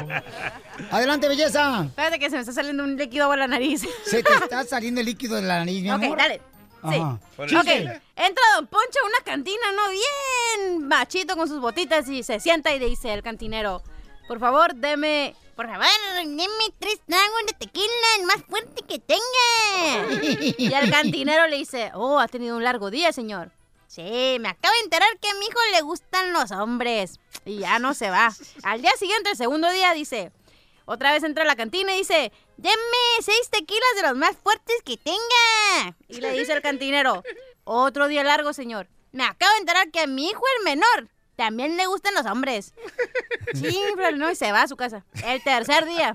Adelante, belleza. Espérate que se me está saliendo un líquido por la nariz. Se te está saliendo el líquido de la nariz, mi Ok, amor. dale. Sí. Ajá. Ok, entra Don Poncho a una cantina, ¿no? Bien machito con sus botitas y se sienta y dice el cantinero, por favor, deme, por favor, deme tres tragos de tequila, el más fuerte que tenga. y el cantinero le dice, oh, ha tenido un largo día, señor. Sí, me acabo de enterar que a mi hijo le gustan los hombres. Y ya no se va. Al día siguiente, el segundo día, dice, otra vez entra a la cantina y dice, deme seis tequilas de los más fuertes que tenga. Y le dice el cantinero, otro día largo, señor. Me acabo de enterar que a mi hijo, el menor, también le gustan los hombres. Sí, pero no, y se va a su casa. El tercer día.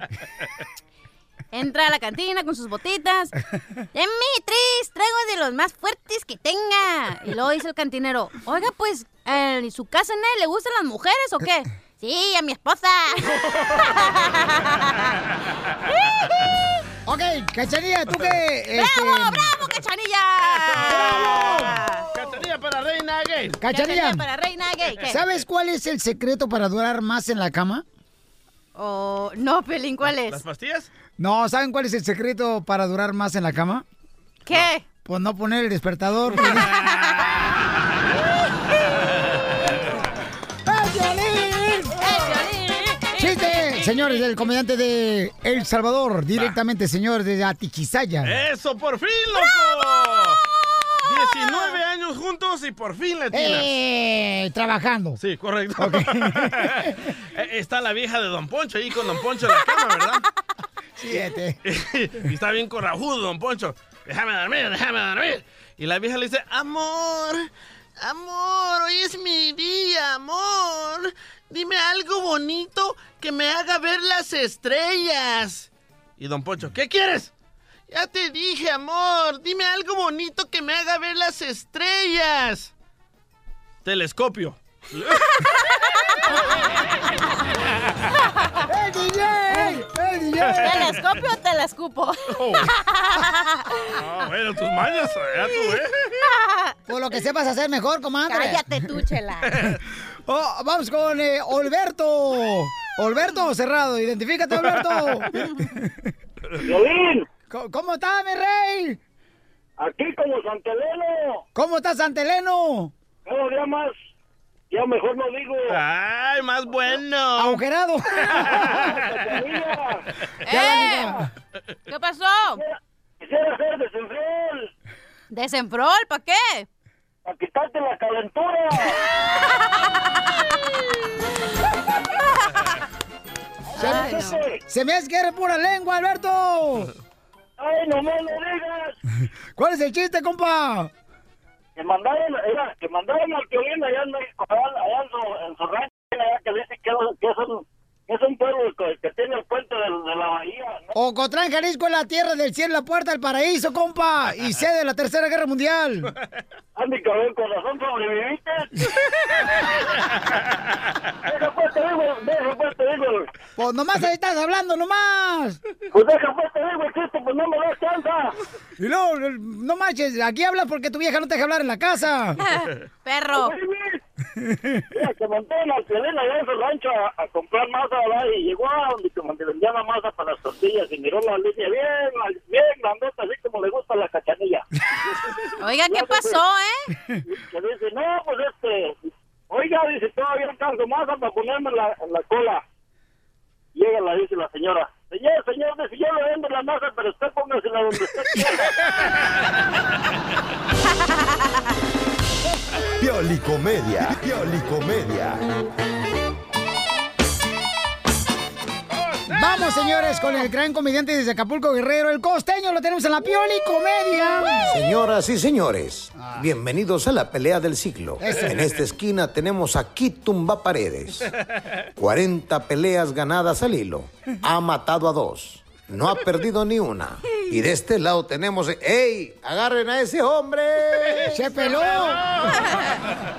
Entra a la cantina con sus botitas. Deme tres tragos de los más fuertes que tenga. Y luego dice el cantinero, oiga, pues, ¿en su casa a nadie le gustan las mujeres o qué? Sí, a mi esposa. Ok, Cachanilla, ¿tú qué? este, ¡Bravo, bravo, cachanilla! Cachanilla para reina gay. Cachanilla, para reina gay. ¿qué? ¿sabes cuál es el secreto para durar más en la cama? Oh, no, Pelín, ¿cuál es? ¿Las pastillas? No, ¿saben cuál es el secreto para durar más en la cama? ¿Qué? Pues no poner el despertador. ¡Chiste! Señores, del comediante de El Salvador, directamente, señores, desde Atiquizaya. ¡Eso, por fin, loco! 19 años juntos y por fin le atinas. ¡Eh! Trabajando. Sí, correcto. Eh, está la vieja de Don Poncho ahí con Don Poncho en la cama, ¿verdad? Siete. y está bien corajudo, Don Poncho. Déjame dormir, déjame dormir. Y la vieja le dice, amor, amor, hoy es mi día, amor. Dime algo bonito que me haga ver las estrellas. Y Don Poncho, ¿qué quieres? Ya te dije, amor, dime algo bonito que me haga ver las estrellas. Telescopio. ¡El DJ! ¡El DJ! ¿Telescopio o telescupo? Ah, bueno, tus mañas, ya tú, ¿eh? Por lo que sepas hacer mejor, comadre. Cállate tú, chela. Oh, vamos con eh, Olberto. Olberto Cerrado, identifícate, Olberto. Violín. ¿Cómo estás, mi rey? Aquí como Santeleno. ¿Cómo estás, Santeleno? Cada día más. Ya mejor no digo. ¡Ay, más bueno! Agujerado. ¡Eh! ¿Qué pasó? Quisiera ser desenfrol. ¿Desenfrol? ¿Para qué? Para quitarte la calentura. Se, Ay, no. se me hace que eres pura lengua, Alberto. Ay, no me lo digas. ¿Cuál es el chiste, compa? Que mandaron, era, que mandaron al Piolín allá en México, allá, allá en, su, en su rancho, allá que dice que, que es un, es un pueblo que, que tiene el puente de, de la bahía. ¿no? Ocotlán, Jalisco, es la tierra del cielo, la puerta del paraíso, compa. Y sede de la Tercera Guerra Mundial. Andy, cabrón, con razón sobreviviste. deja pues te digo, deja pues te. Pues nomás ahí estás hablando, nomás. Pues deja pues te digo el chiste, pues no me das chance. Y luego, no manches, aquí hablas porque tu vieja no te deja hablar en la casa. Perro. Mira, se montaron al Piolín allá en su rancho a, a comprar masa, ¿verdad? Y llegó a donde, donde vendían la masa para las tortillas y miró la línea bien, bien grandota, así como le gusta la cachanilla. Oiga, ¿qué pasó, eh? Que dice, no, pues este, oiga, dice, todavía alcanzo masa para ponerme en la, en la cola. Llega, la dice la señora, señor, señor, si yo le vendo la masa, pero usted póngasela donde usted quiera. Piolicomedia. Piolicomedia. Vamos, señores, con el gran comediante desde Acapulco Guerrero, el costeño, lo tenemos en la Pioli Comedia. Señoras y señores, bienvenidos a la pelea del siglo. En esta esquina tenemos aquí Tumba Paredes. 40 peleas ganadas al hilo. Ha matado a dos. No ha perdido ni una. Y de este lado tenemos... ¡Ey! ¡Agarren a ese hombre! ¡Se peló!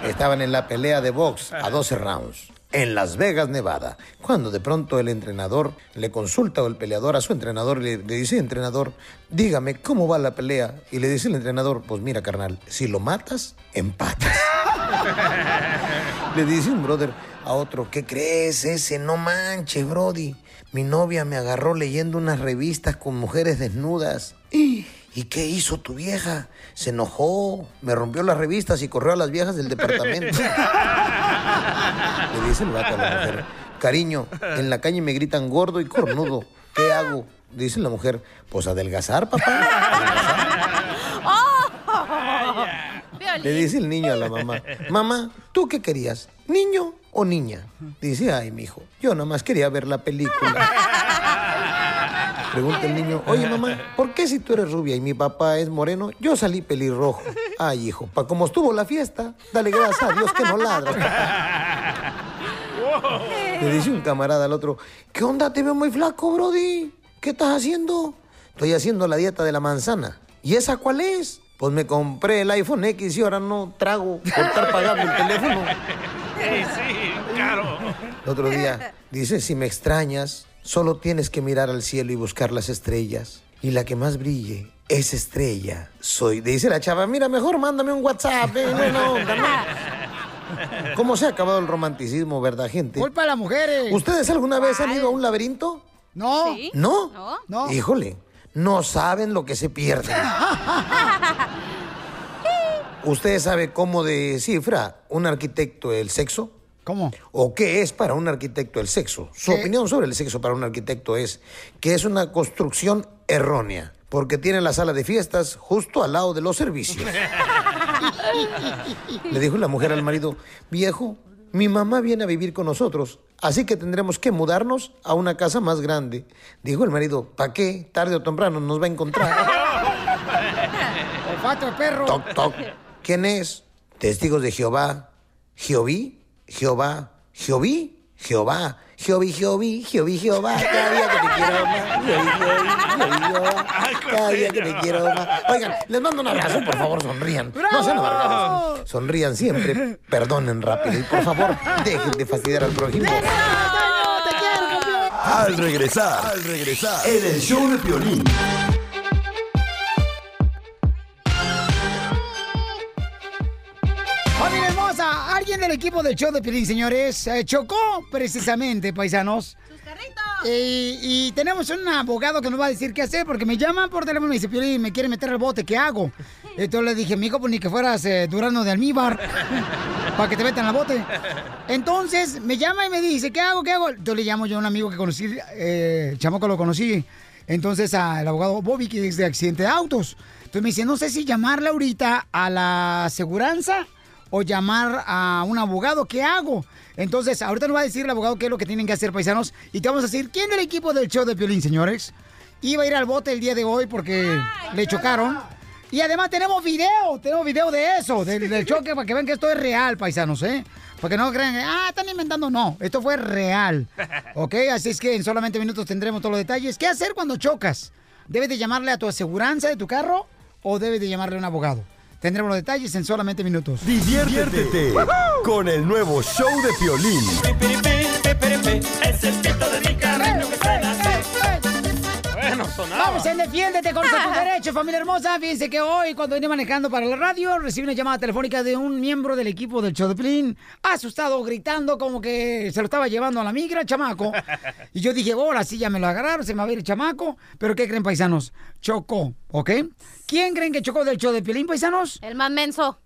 Estaban en la pelea de box a 12 rounds. En Las Vegas, Nevada, cuando de pronto el entrenador le consulta o el peleador a su entrenador le, le dice, entrenador, dígame cómo va la pelea. Y le dice el entrenador, pues mira, carnal, si lo matas, empatas. Le dice un brother a otro, ¿qué crees ese? No manches, Brody. Mi novia me agarró leyendo unas revistas con mujeres desnudas. ¿Y qué hizo tu vieja? Se enojó, me rompió las revistas y corrió a las viejas del departamento. Le dice el vato a la mujer, cariño, en la calle me gritan gordo y cornudo. ¿Qué hago? Dice la mujer, pues adelgazar, papá. Le dice el niño a la mamá, mamá, ¿tú qué querías? ¿Niño o niña? Dice, ay, mijo, yo nomás quería ver la película. Pregunta el niño, oye mamá, ¿por qué si tú eres rubia y mi papá es moreno, yo salí pelirrojo? Ay, hijo, pa' como estuvo la fiesta, dale gracias a Dios que no ladra. Le dice un camarada al otro, ¿qué onda? Te veo muy flaco, Brody. ¿Qué estás haciendo? Estoy haciendo la dieta de la manzana. ¿Y esa cuál es? Pues me compré el iPhone X y ahora no trago por estar pagando el teléfono. Sí, sí, caro. El otro día dice, si me extrañas, solo tienes que mirar al cielo y buscar las estrellas. Y la que más brille, esa estrella, soy. Dice la chava, mira, mejor mándame un WhatsApp. eh, no, no, no. ¿Cómo se ha acabado el romanticismo, verdad, gente? Culpa de las mujeres. ¿Ustedes alguna vez han ido a un laberinto? No. ¿No? No. No. Híjole, no saben lo que se pierden. ¿Usted sabe cómo descifra un arquitecto el sexo? ¿Cómo? ¿O qué es para un arquitecto el sexo? Su ¿Qué? opinión sobre el sexo para un arquitecto es que es una construcción errónea, porque tiene la sala de fiestas justo al lado de los servicios. Le dijo la mujer al marido, viejo, mi mamá viene a vivir con nosotros, así que tendremos que mudarnos a una casa más grande. Dijo el marido, ¿para qué? Tarde o temprano nos va a encontrar. Olfato perro. Toc, toc. ¿Quién es? Testigos de Jehová. ¿Jehoví? Jehová. ¿Jehoví? Jehová. Jehoví, Jehoví, Jehoví, Jehová. Cada día que te quiero más. Jehoví, Jehoví, Jehoví, Jehová. Cada día que te quiero más. Oigan, les mando un abrazo, por favor, sonrían. No sean amargados. Sonrían siempre, perdonen rápido y por favor, dejen de fastidiar al prójimo. Al regresar, al regresar, en el show de Piolín. Hermosa, alguien del equipo del show de Piolín, señores, eh, chocó precisamente, paisanos. Eh, y tenemos un abogado que nos va a decir qué hacer, porque me llaman por teléfono y me dice, Piolín, me quiere meter al bote, ¿qué hago? Entonces le dije, mijo, pues ni que fueras eh, Durano de almíbar, para que te metan al bote. Entonces me llama y me dice, ¿qué hago, qué hago? Entonces le llamo yo a un amigo que conocí, eh, chamaco lo conocí, entonces al abogado Bobby, que es de accidente de autos. Entonces me dice, no sé si llamarle ahorita a la aseguranza o llamar a un abogado, ¿qué hago? Entonces, ahorita nos va a decir el abogado qué es lo que tienen que hacer, paisanos. Y te vamos a decir, ¿quién del equipo del show de Piolín, señores? Iba a ir al bote el día de hoy porque le chocaron. Y además tenemos video, tenemos video de eso, del, del choque, para que vean que esto es real, paisanos, ¿eh? Porque no crean que, ah, están inventando. No, esto fue real. ¿Ok? Así es que en solamente minutos tendremos todos los detalles. ¿Qué hacer cuando chocas? ¿Debes de llamarle a tu aseguranza de tu carro o debes de llamarle a un abogado? Tendremos los detalles en solamente minutos. Diviértete con el nuevo show de Piolín. Es el pito de mi Bueno. Vamos en Defiéndete con tu derecho, familia hermosa. Fíjense que hoy, cuando venía manejando para la radio, recibí una llamada telefónica de un miembro del equipo del show de Piolín, asustado, gritando como que se lo estaba llevando a la migra, chamaco. Y yo dije, ahora sí ya me lo agarraron, se me va a ir el chamaco. Pero ¿qué creen, paisanos? Chocó, ¿ok? ¿Quién creen que chocó del show de Piolín, paisanos? El más menso.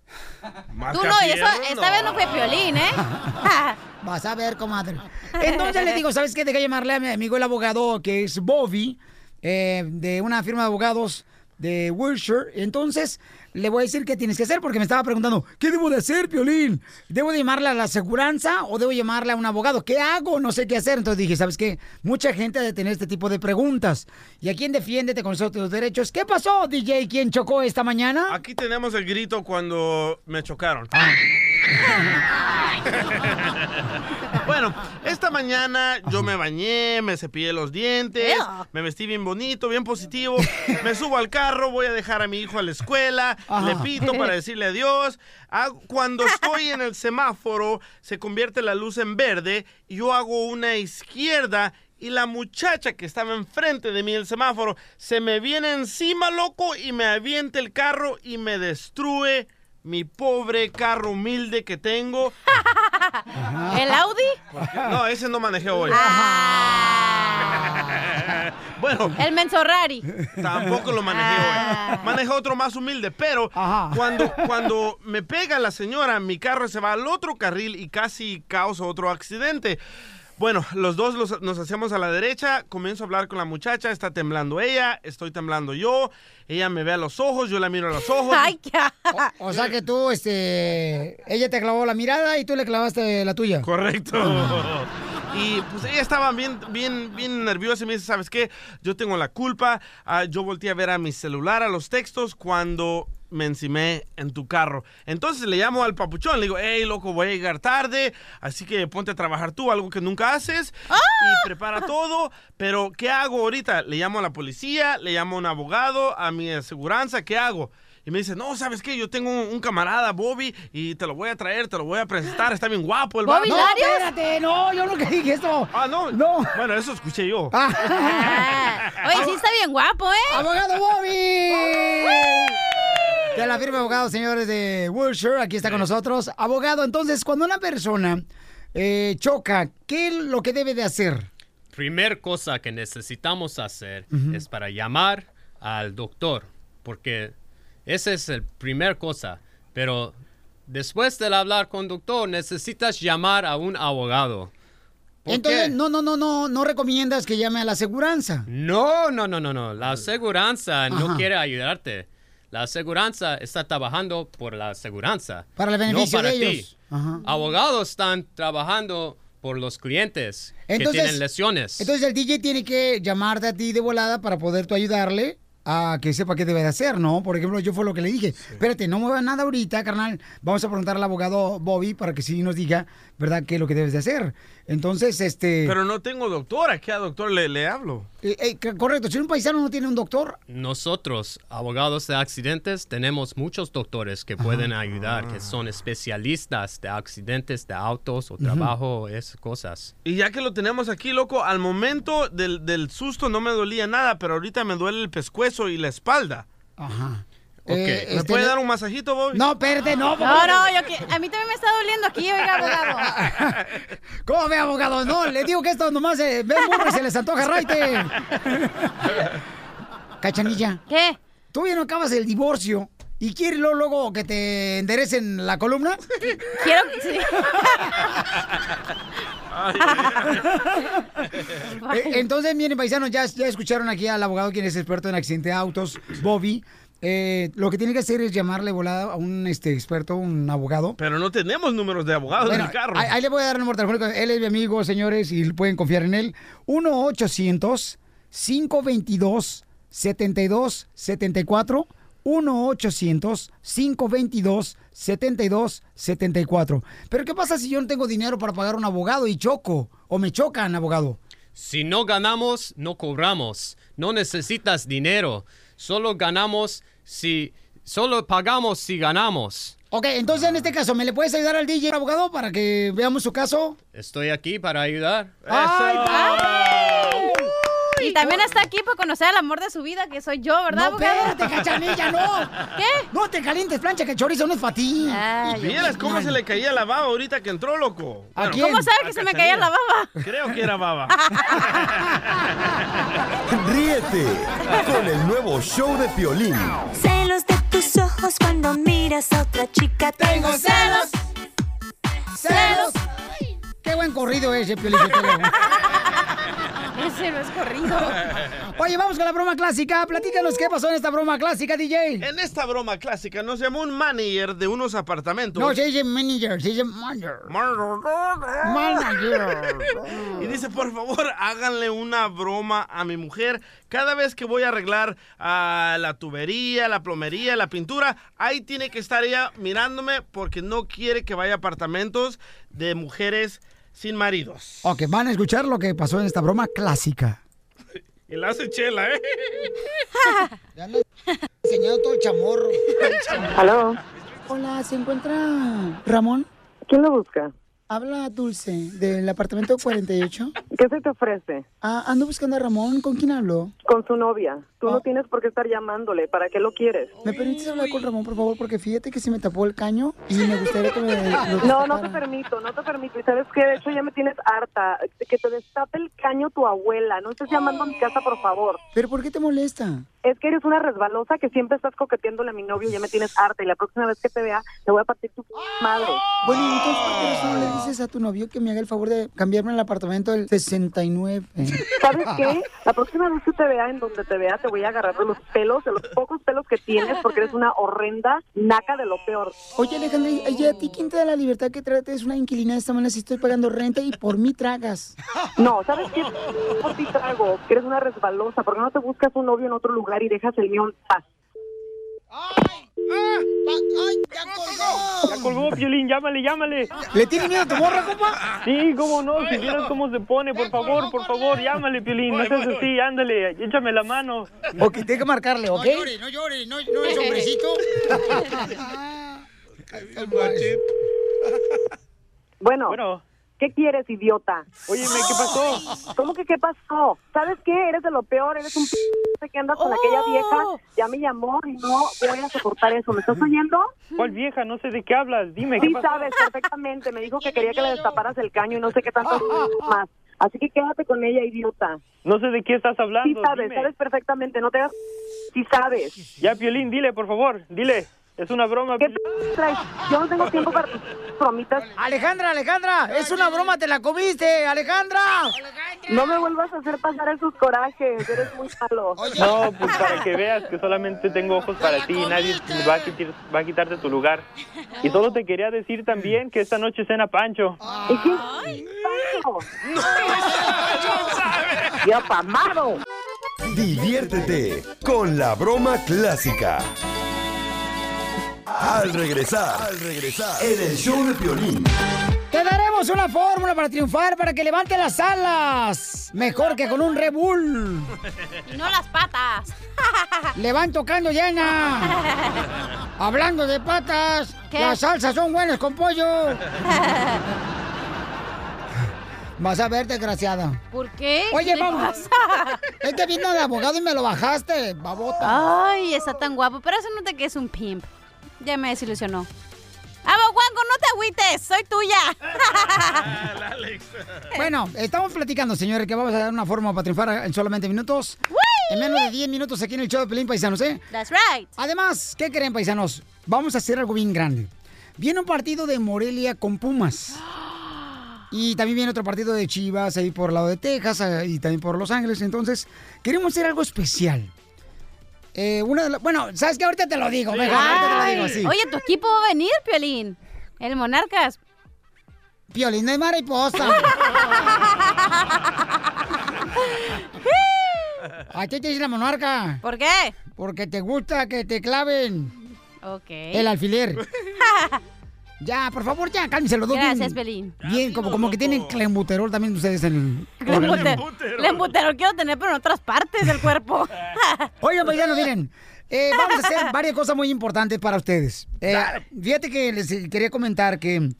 Tú no, y eso, esta vez no fue Piolín, ¿eh? Vas a ver, comadre. Entonces le digo, ¿sabes qué? Deja llamarle a mi amigo el abogado que es Bobby, eh, de una firma de abogados de Wilshire. Entonces le voy a decir qué tienes que hacer porque me estaba preguntando, ¿qué debo de hacer, Piolín? ¿Debo de llamarle a la aseguranza o debo llamarle a un abogado? ¿Qué hago? No sé qué hacer. Entonces dije, ¿sabes qué? Mucha gente ha de tener este tipo de preguntas. ¿Y a quién defiéndete con tus derechos? ¿Qué pasó, DJ? ¿Quién chocó esta mañana? Aquí tenemos el grito cuando me chocaron. bueno, esta mañana yo me bañé, me cepillé los dientes, me vestí bien bonito, bien positivo, me subo al carro, voy a dejar a mi hijo a la escuela, Ajá. le pito para decirle adiós. Hago- Cuando estoy en el semáforo, se convierte la luz en verde y yo hago una izquierda y la muchacha que estaba enfrente de mí el semáforo se me viene encima, loco, y me avienta el carro y me destruye mi pobre carro humilde que tengo. ¿El Audi? No, ese no manejé hoy. bueno. El Mensorrari. Tampoco lo manejé Ah. hoy. Manejé otro más humilde, pero cuando, cuando me pega la señora, mi carro se va al otro carril y casi causa otro accidente. Bueno, los dos los- nos hacemos a la derecha, comienzo a hablar con la muchacha, está temblando ella, estoy temblando yo, ella me ve a los ojos, yo la miro a los ojos. O, o sea que tú, este, ella te clavó la mirada y tú le clavaste la tuya. Correcto. Y pues ella estaba bien, bien, bien nerviosa y me dice, ¿sabes qué? Yo tengo la culpa. Ah, yo volteé a ver a mi celular, a los textos, cuando me encimé en tu carro. Entonces le llamo al papuchón, le digo, hey, loco, voy a llegar tarde, así que ponte a trabajar tú, algo que nunca haces, y prepara todo. Pero, ¿qué hago ahorita? Le llamo a la policía, le llamo a un abogado, a mi aseguranza, ¿qué hago? Y me dice, no, ¿sabes qué? Yo tengo un, un camarada, Bobby, y te lo voy a traer, te lo voy a presentar, está bien guapo el ¿Bobby vato". No, espérate, no, yo nunca dije eso. Ah, no. No. Bueno, eso escuché yo. Oye, sí está bien guapo, ¿eh? ¡Abogado Bobby! De la firma de abogados, señores de Wilshire, aquí está con nosotros. Abogado, entonces, cuando una persona eh, choca, ¿qué es lo que debe de hacer? Primer cosa que necesitamos hacer Ujú. es para llamar al doctor, porque esa es la primera cosa. Pero después de hablar con doctor, necesitas llamar a un abogado. ¿Por Entonces, qué? no, no, no, no, no recomiendas que llame a la aseguranza. No, no, no, no, no. La aseguranza no Ajá. quiere ayudarte. La aseguranza está trabajando por la aseguranza. Para el beneficio no para de ti. ellos. Ajá. Abogados están trabajando por los clientes que Entonces- tienen lesiones. Entonces el DJ tiene que llamarte a ti de volada para poder tú ayudarle a que sepa qué debe de hacer, ¿no? Por ejemplo, yo fue lo que le dije. Espérate, no muevas nada ahorita, carnal. Vamos a preguntar al abogado Bobby para que sí nos diga, ¿verdad?, qué es lo que debes de hacer. Entonces, este... Pero no tengo doctor, ¿a qué doctor le, le hablo? eh, eh, correcto, si un paisano no tiene un doctor, Nosotros, abogados de accidentes, tenemos muchos doctores que pueden ayudar, que son especialistas de accidentes de autos o trabajo, esas cosas. Y ya que lo tenemos aquí, loco, al momento del, del susto no me dolía nada, pero ahorita me duele el pescuezo y la espalda. Ajá. Ok. Eh, ¿Me este, puede dar un masajito, Bobby? No, espérate, no. No, no, yo que- a mí también me está doliendo aquí, oiga, abogado. ¿Cómo ve, abogado? No, le digo que esto nomás eh, ven burro y se les antoja raite. Cachanilla. ¿Qué? Tú ya no acabas el divorcio y quieres luego, luego que te enderecen la columna. Quiero que sí. Eh, Entonces, miren, paisanos, ya, ya escucharon aquí al abogado quien es experto en accidente de autos, Bobby. Eh, lo que tiene que hacer es llamarle volada a un este, experto, un abogado. Pero no tenemos números de abogados Bueno, en el carro. Ahí, ahí le voy a dar el número telefónico. Él es mi amigo, señores, y pueden confiar en él. 1-800-522-7274. 1-800-522-7274. Pero ¿qué pasa si yo no tengo dinero para pagar un abogado y choco? ¿O me chocan, abogado? Si no ganamos, no cobramos. No necesitas dinero. Solo ganamos si... Solo pagamos si ganamos. Ok, entonces en este caso, ¿me le puedes ayudar al DJ, abogado, para que veamos su caso? Estoy aquí para ayudar. ¡Ay, Y también está aquí para conocer al amor de su vida, que soy yo, ¿verdad, No, abogado? espérate, cachanilla, no. ¿Qué? No te calientes, plancha, que chorizo no es para ti. Y vieras cómo se le caía la baba ahorita que entró, loco. ¿A Bueno, quién? ¿Cómo sabe a que se me caía la baba? Creo que era baba. Ríete con el nuevo show de Piolín. Celos de tus ojos cuando miras a otra chica. Tengo celos. celos. Qué buen corrido ese, Piolín Sotelo. Ese no es corrido. Oye, vamos con la broma clásica. Platícanos qué pasó en esta broma clásica, DJ. En esta broma clásica nos llamó un manager de unos apartamentos. No, se dice manager, se dice manager. Manager. Y dice, por favor, háganle una broma a mi mujer. Cada vez que voy a arreglar ah, la tubería, la plomería, la pintura, ahí tiene que estar ella mirándome porque no quiere que vaya a apartamentos de mujeres sin maridos. Ok, van a escuchar lo que pasó en esta broma clásica. Y la hace chela, ¿eh? Enseñado todo el chamorro. Aló. Hola, ¿se encuentra Ramón? ¿Quién lo busca? Habla Dulce, del apartamento 48. ¿Qué se te ofrece? Ah, ando buscando a Ramón. ¿Con quién hablo? Con su novia. Tú Oh. no tienes por qué estar llamándole. ¿Para qué lo quieres? ¿Me permites hablar con Ramón, por favor? Porque fíjate que se me tapó el caño y me gustaría que me... lo No, no te permito, no te permito. Y sabes qué, de hecho ya me tienes harta. Que te destape el caño tu abuela. No estés llamando a mi casa, por favor. ¿Pero por qué te molesta? Es que eres una resbalosa que siempre estás coqueteándole a mi novio y ya me tienes harta. Y la próxima vez que te vea, te voy a partir tu madre. Bueno, ¿y entonces por qué eso no le dices a tu novio que me haga el favor de cambiarme el apartamento del 69? ¿Sabes qué? La próxima vez que te vea, en donde te vea, te voy a agarrar de los pelos, de los pocos pelos que tienes, porque eres una horrenda naca de lo peor. Oye, Alejandra, ¿y a ti quién te da la libertad que trates una inquilina de esta manera si estoy pagando renta y por mí tragas? No, ¿sabes qué? Por ti trago, que eres una resbalosa. ¿Por qué no te buscas un novio en otro lugar y dejas el mío en paz? Ya colgó, Piolín, llámale, llámale. ¿Le tiene miedo a tu morra, compa? Sí, cómo no, si vieras cómo se pone, por favor, por favor, llámale, Piolín, no seas así, ándale, échame la mano. Ok, tengo que marcarle, ¿ok? No llore, no llore, no, no es hombrecito. Bueno, ¿qué quieres, idiota? Óyeme, ¿qué pasó? ¿Cómo que qué pasó? ¿Sabes qué? Eres de lo peor, eres un p que andas con aquella vieja. Ya me llamó y no voy a soportar eso. ¿Me estás oyendo? ¿Cuál vieja? No sé de qué hablas, dime, ¿qué Sí pasó? sabes perfectamente. Me dijo que quería que le destaparas el caño y no sé qué tanto más. Así que quédate con ella, idiota. No sé de qué estás Sí hablando, sabes, dime. sabes perfectamente. No te hagas... Sí sabes. Ya, Piolín, dile, por favor, dile. Es una broma. ¿Qué traes? Yo no tengo tiempo para tus bromitas. Alejandra, Alejandra, es una broma, te la comiste, Alejandra. No me vuelvas a hacer pasar esos corajes. Eres muy malo. No, pues para que veas que solamente tengo ojos para ti y nadie va a, quitar, va a quitarte tu lugar. Y solo te quería decir también que esta noche cena Pancho. ¿Y quién? ¡Ya pamado! Diviértete con la broma clásica. Al regresar, al regresar, en el show de Piolín. Te daremos una fórmula para triunfar, para que levante las alas. Mejor que con un Red Bull. Y no las patas. Le van tocando llena. Hablando de patas, ¿Qué? las salsas son buenas con pollo. Vas a ver, desgraciada. ¿Por qué? Oye, ¿Qué vamos. pasa? Es que vino de abogado y me lo bajaste, babota. Ay, está tan guapo. Pero eso no te que es un pimp. Ya me desilusionó. ¡Vamos, Juanco, no te agüites! ¡Soy tuya! Bueno, estamos platicando, señores, que vamos a dar una forma para triunfar en solamente minutos. En menos de 10 minutos aquí en el show de Pelín Paisanos, ¿eh? That's right. Además, ¿qué creen, paisanos? Vamos a hacer algo bien grande. Viene un partido de Morelia con Pumas. Y también viene otro partido de Chivas ahí por el lado de Texas y también por Los Ángeles. Entonces, queremos hacer algo especial. Eh, una de la- bueno, ¿sabes qué? Ahorita te lo digo. mejor, ahorita te lo digo, sí. Oye, tu equipo va a venir, Piolín. El Monarcas. Piolín no es mariposa. ¿A ti te dice la monarca? ¿Por qué? Porque te gusta que te claven Ok. el alfiler. ya, por favor, ya, cálmense los dos. Gracias, bien, Pelín. Bien, como, como que tienen clenbuterol también ustedes en el... organismo. Lembutero quiero tener, pero en otras partes del cuerpo. Oigan, paisanos, miren. eh, vamos a hacer varias cosas muy importantes para ustedes. Eh, fíjate que les quería comentar que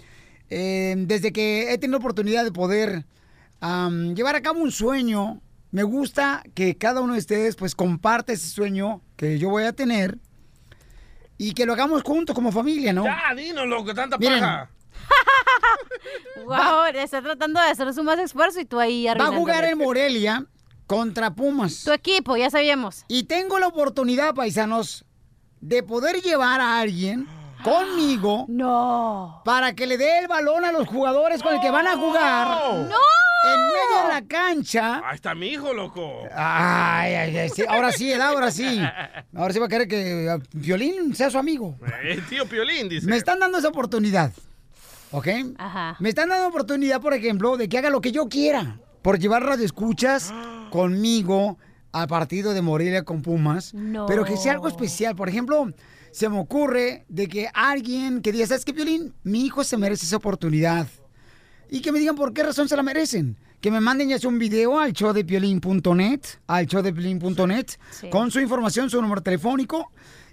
eh, desde que he tenido oportunidad de poder llevar a cabo un sueño, me gusta que cada uno de ustedes pues comparte ese sueño que yo voy a tener y que lo hagamos juntos como familia, ¿no? Ya, dinos, loco, tanta Miren. paja. wow, está tratando de hacer su más esfuerzo y tú ahí Va a jugar en Morelia contra Pumas. Tu equipo, ya sabíamos. Y tengo la oportunidad, paisanos, de poder llevar a alguien conmigo. No. Para que le dé el balón a los jugadores con el que van a jugar. ¡No! En medio de la cancha. Ahí está mi hijo, loco. Ay, ay, ay, sí, ahora sí, ¿verdad? ahora sí. Ahora sí va a querer que Violín sea su amigo. Eh, tío Piolín, dice. Me están dando esa oportunidad. ¿Ok? Ajá. Me están dando oportunidad, por ejemplo, de que haga lo que yo quiera. Por llevar radio escuchas conmigo al partido de Morelia con Pumas. No. Pero que sea algo especial. Por ejemplo, se me ocurre de que alguien que diga, ¿sabes qué, Violín? Mi hijo se merece esa oportunidad. Y que me digan por qué razón se la merecen. Que me manden ya sea un video al showdepiolín.net, al showdepiolín.net, Sí. con su información, su número telefónico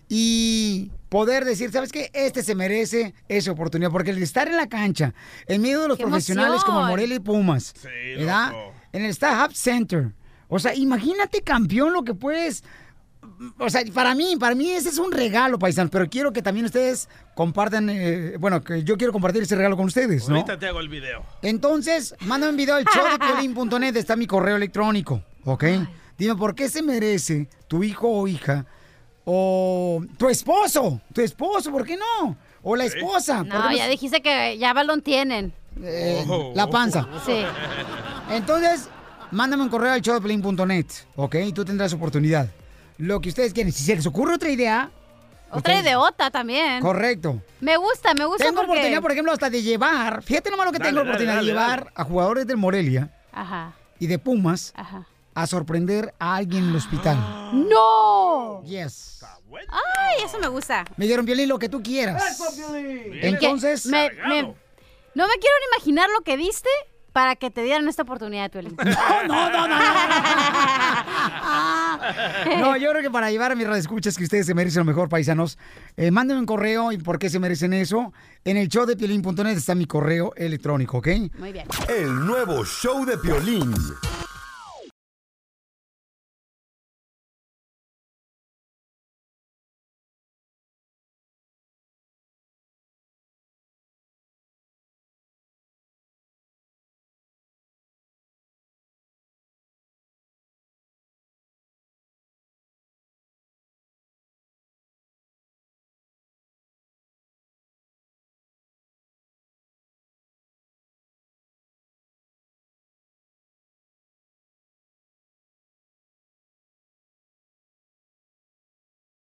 y poder decir, ¿sabes qué? Este se merece esa oportunidad. Porque el estar en la cancha, en medio de los ¡Qué profesionales como! Morelia y Pumas, ¿verdad? En el Starhub Center. O sea, imagínate, campeón, lo que puedes... O sea, para mí, para mí ese es un regalo, paisanos, pero quiero que también ustedes compartan, eh, bueno, que yo quiero compartir ese regalo con ustedes, ¿no? Ahorita te hago el video. Entonces, mándame un video al showdepiolín.net, está mi correo electrónico, ¿ok? Dime, ¿por qué se merece tu hijo o hija o tu esposo? Tu esposo, ¿por qué no? O la esposa. ¿por No, ya dijiste que ya balón tienen. eh, la panza. Sí. Entonces, mándame un correo al showdepiolín.net, ¿ok? Y tú tendrás oportunidad. Lo que ustedes quieren. Si se les ocurre otra idea... Otra ustedes- ideota también. Correcto. Me gusta, me gusta Tengo porque... oportunidad, por ejemplo, hasta de llevar. Fíjate nomás lo que Dale, tengo la dale, oportunidad dale, de llevar a jugadores del Morelia Ajá, y de Pumas ajá. a sorprender a alguien en el hospital. ¡No! Yes. Ay, eso me gusta. Me dieron violín lo que tú quieras. Entonces, Me- me- no me quiero ni imaginar lo que diste para que te dieran esta oportunidad, Piolín. No, no, no, no, yo creo que para llevar a mis radioescuchas que ustedes se merecen lo mejor, paisanos, eh, mándenme un correo y por qué se merecen eso. En el show de piolín.net está mi correo electrónico, ¿ok? Muy bien. El nuevo show de Piolín.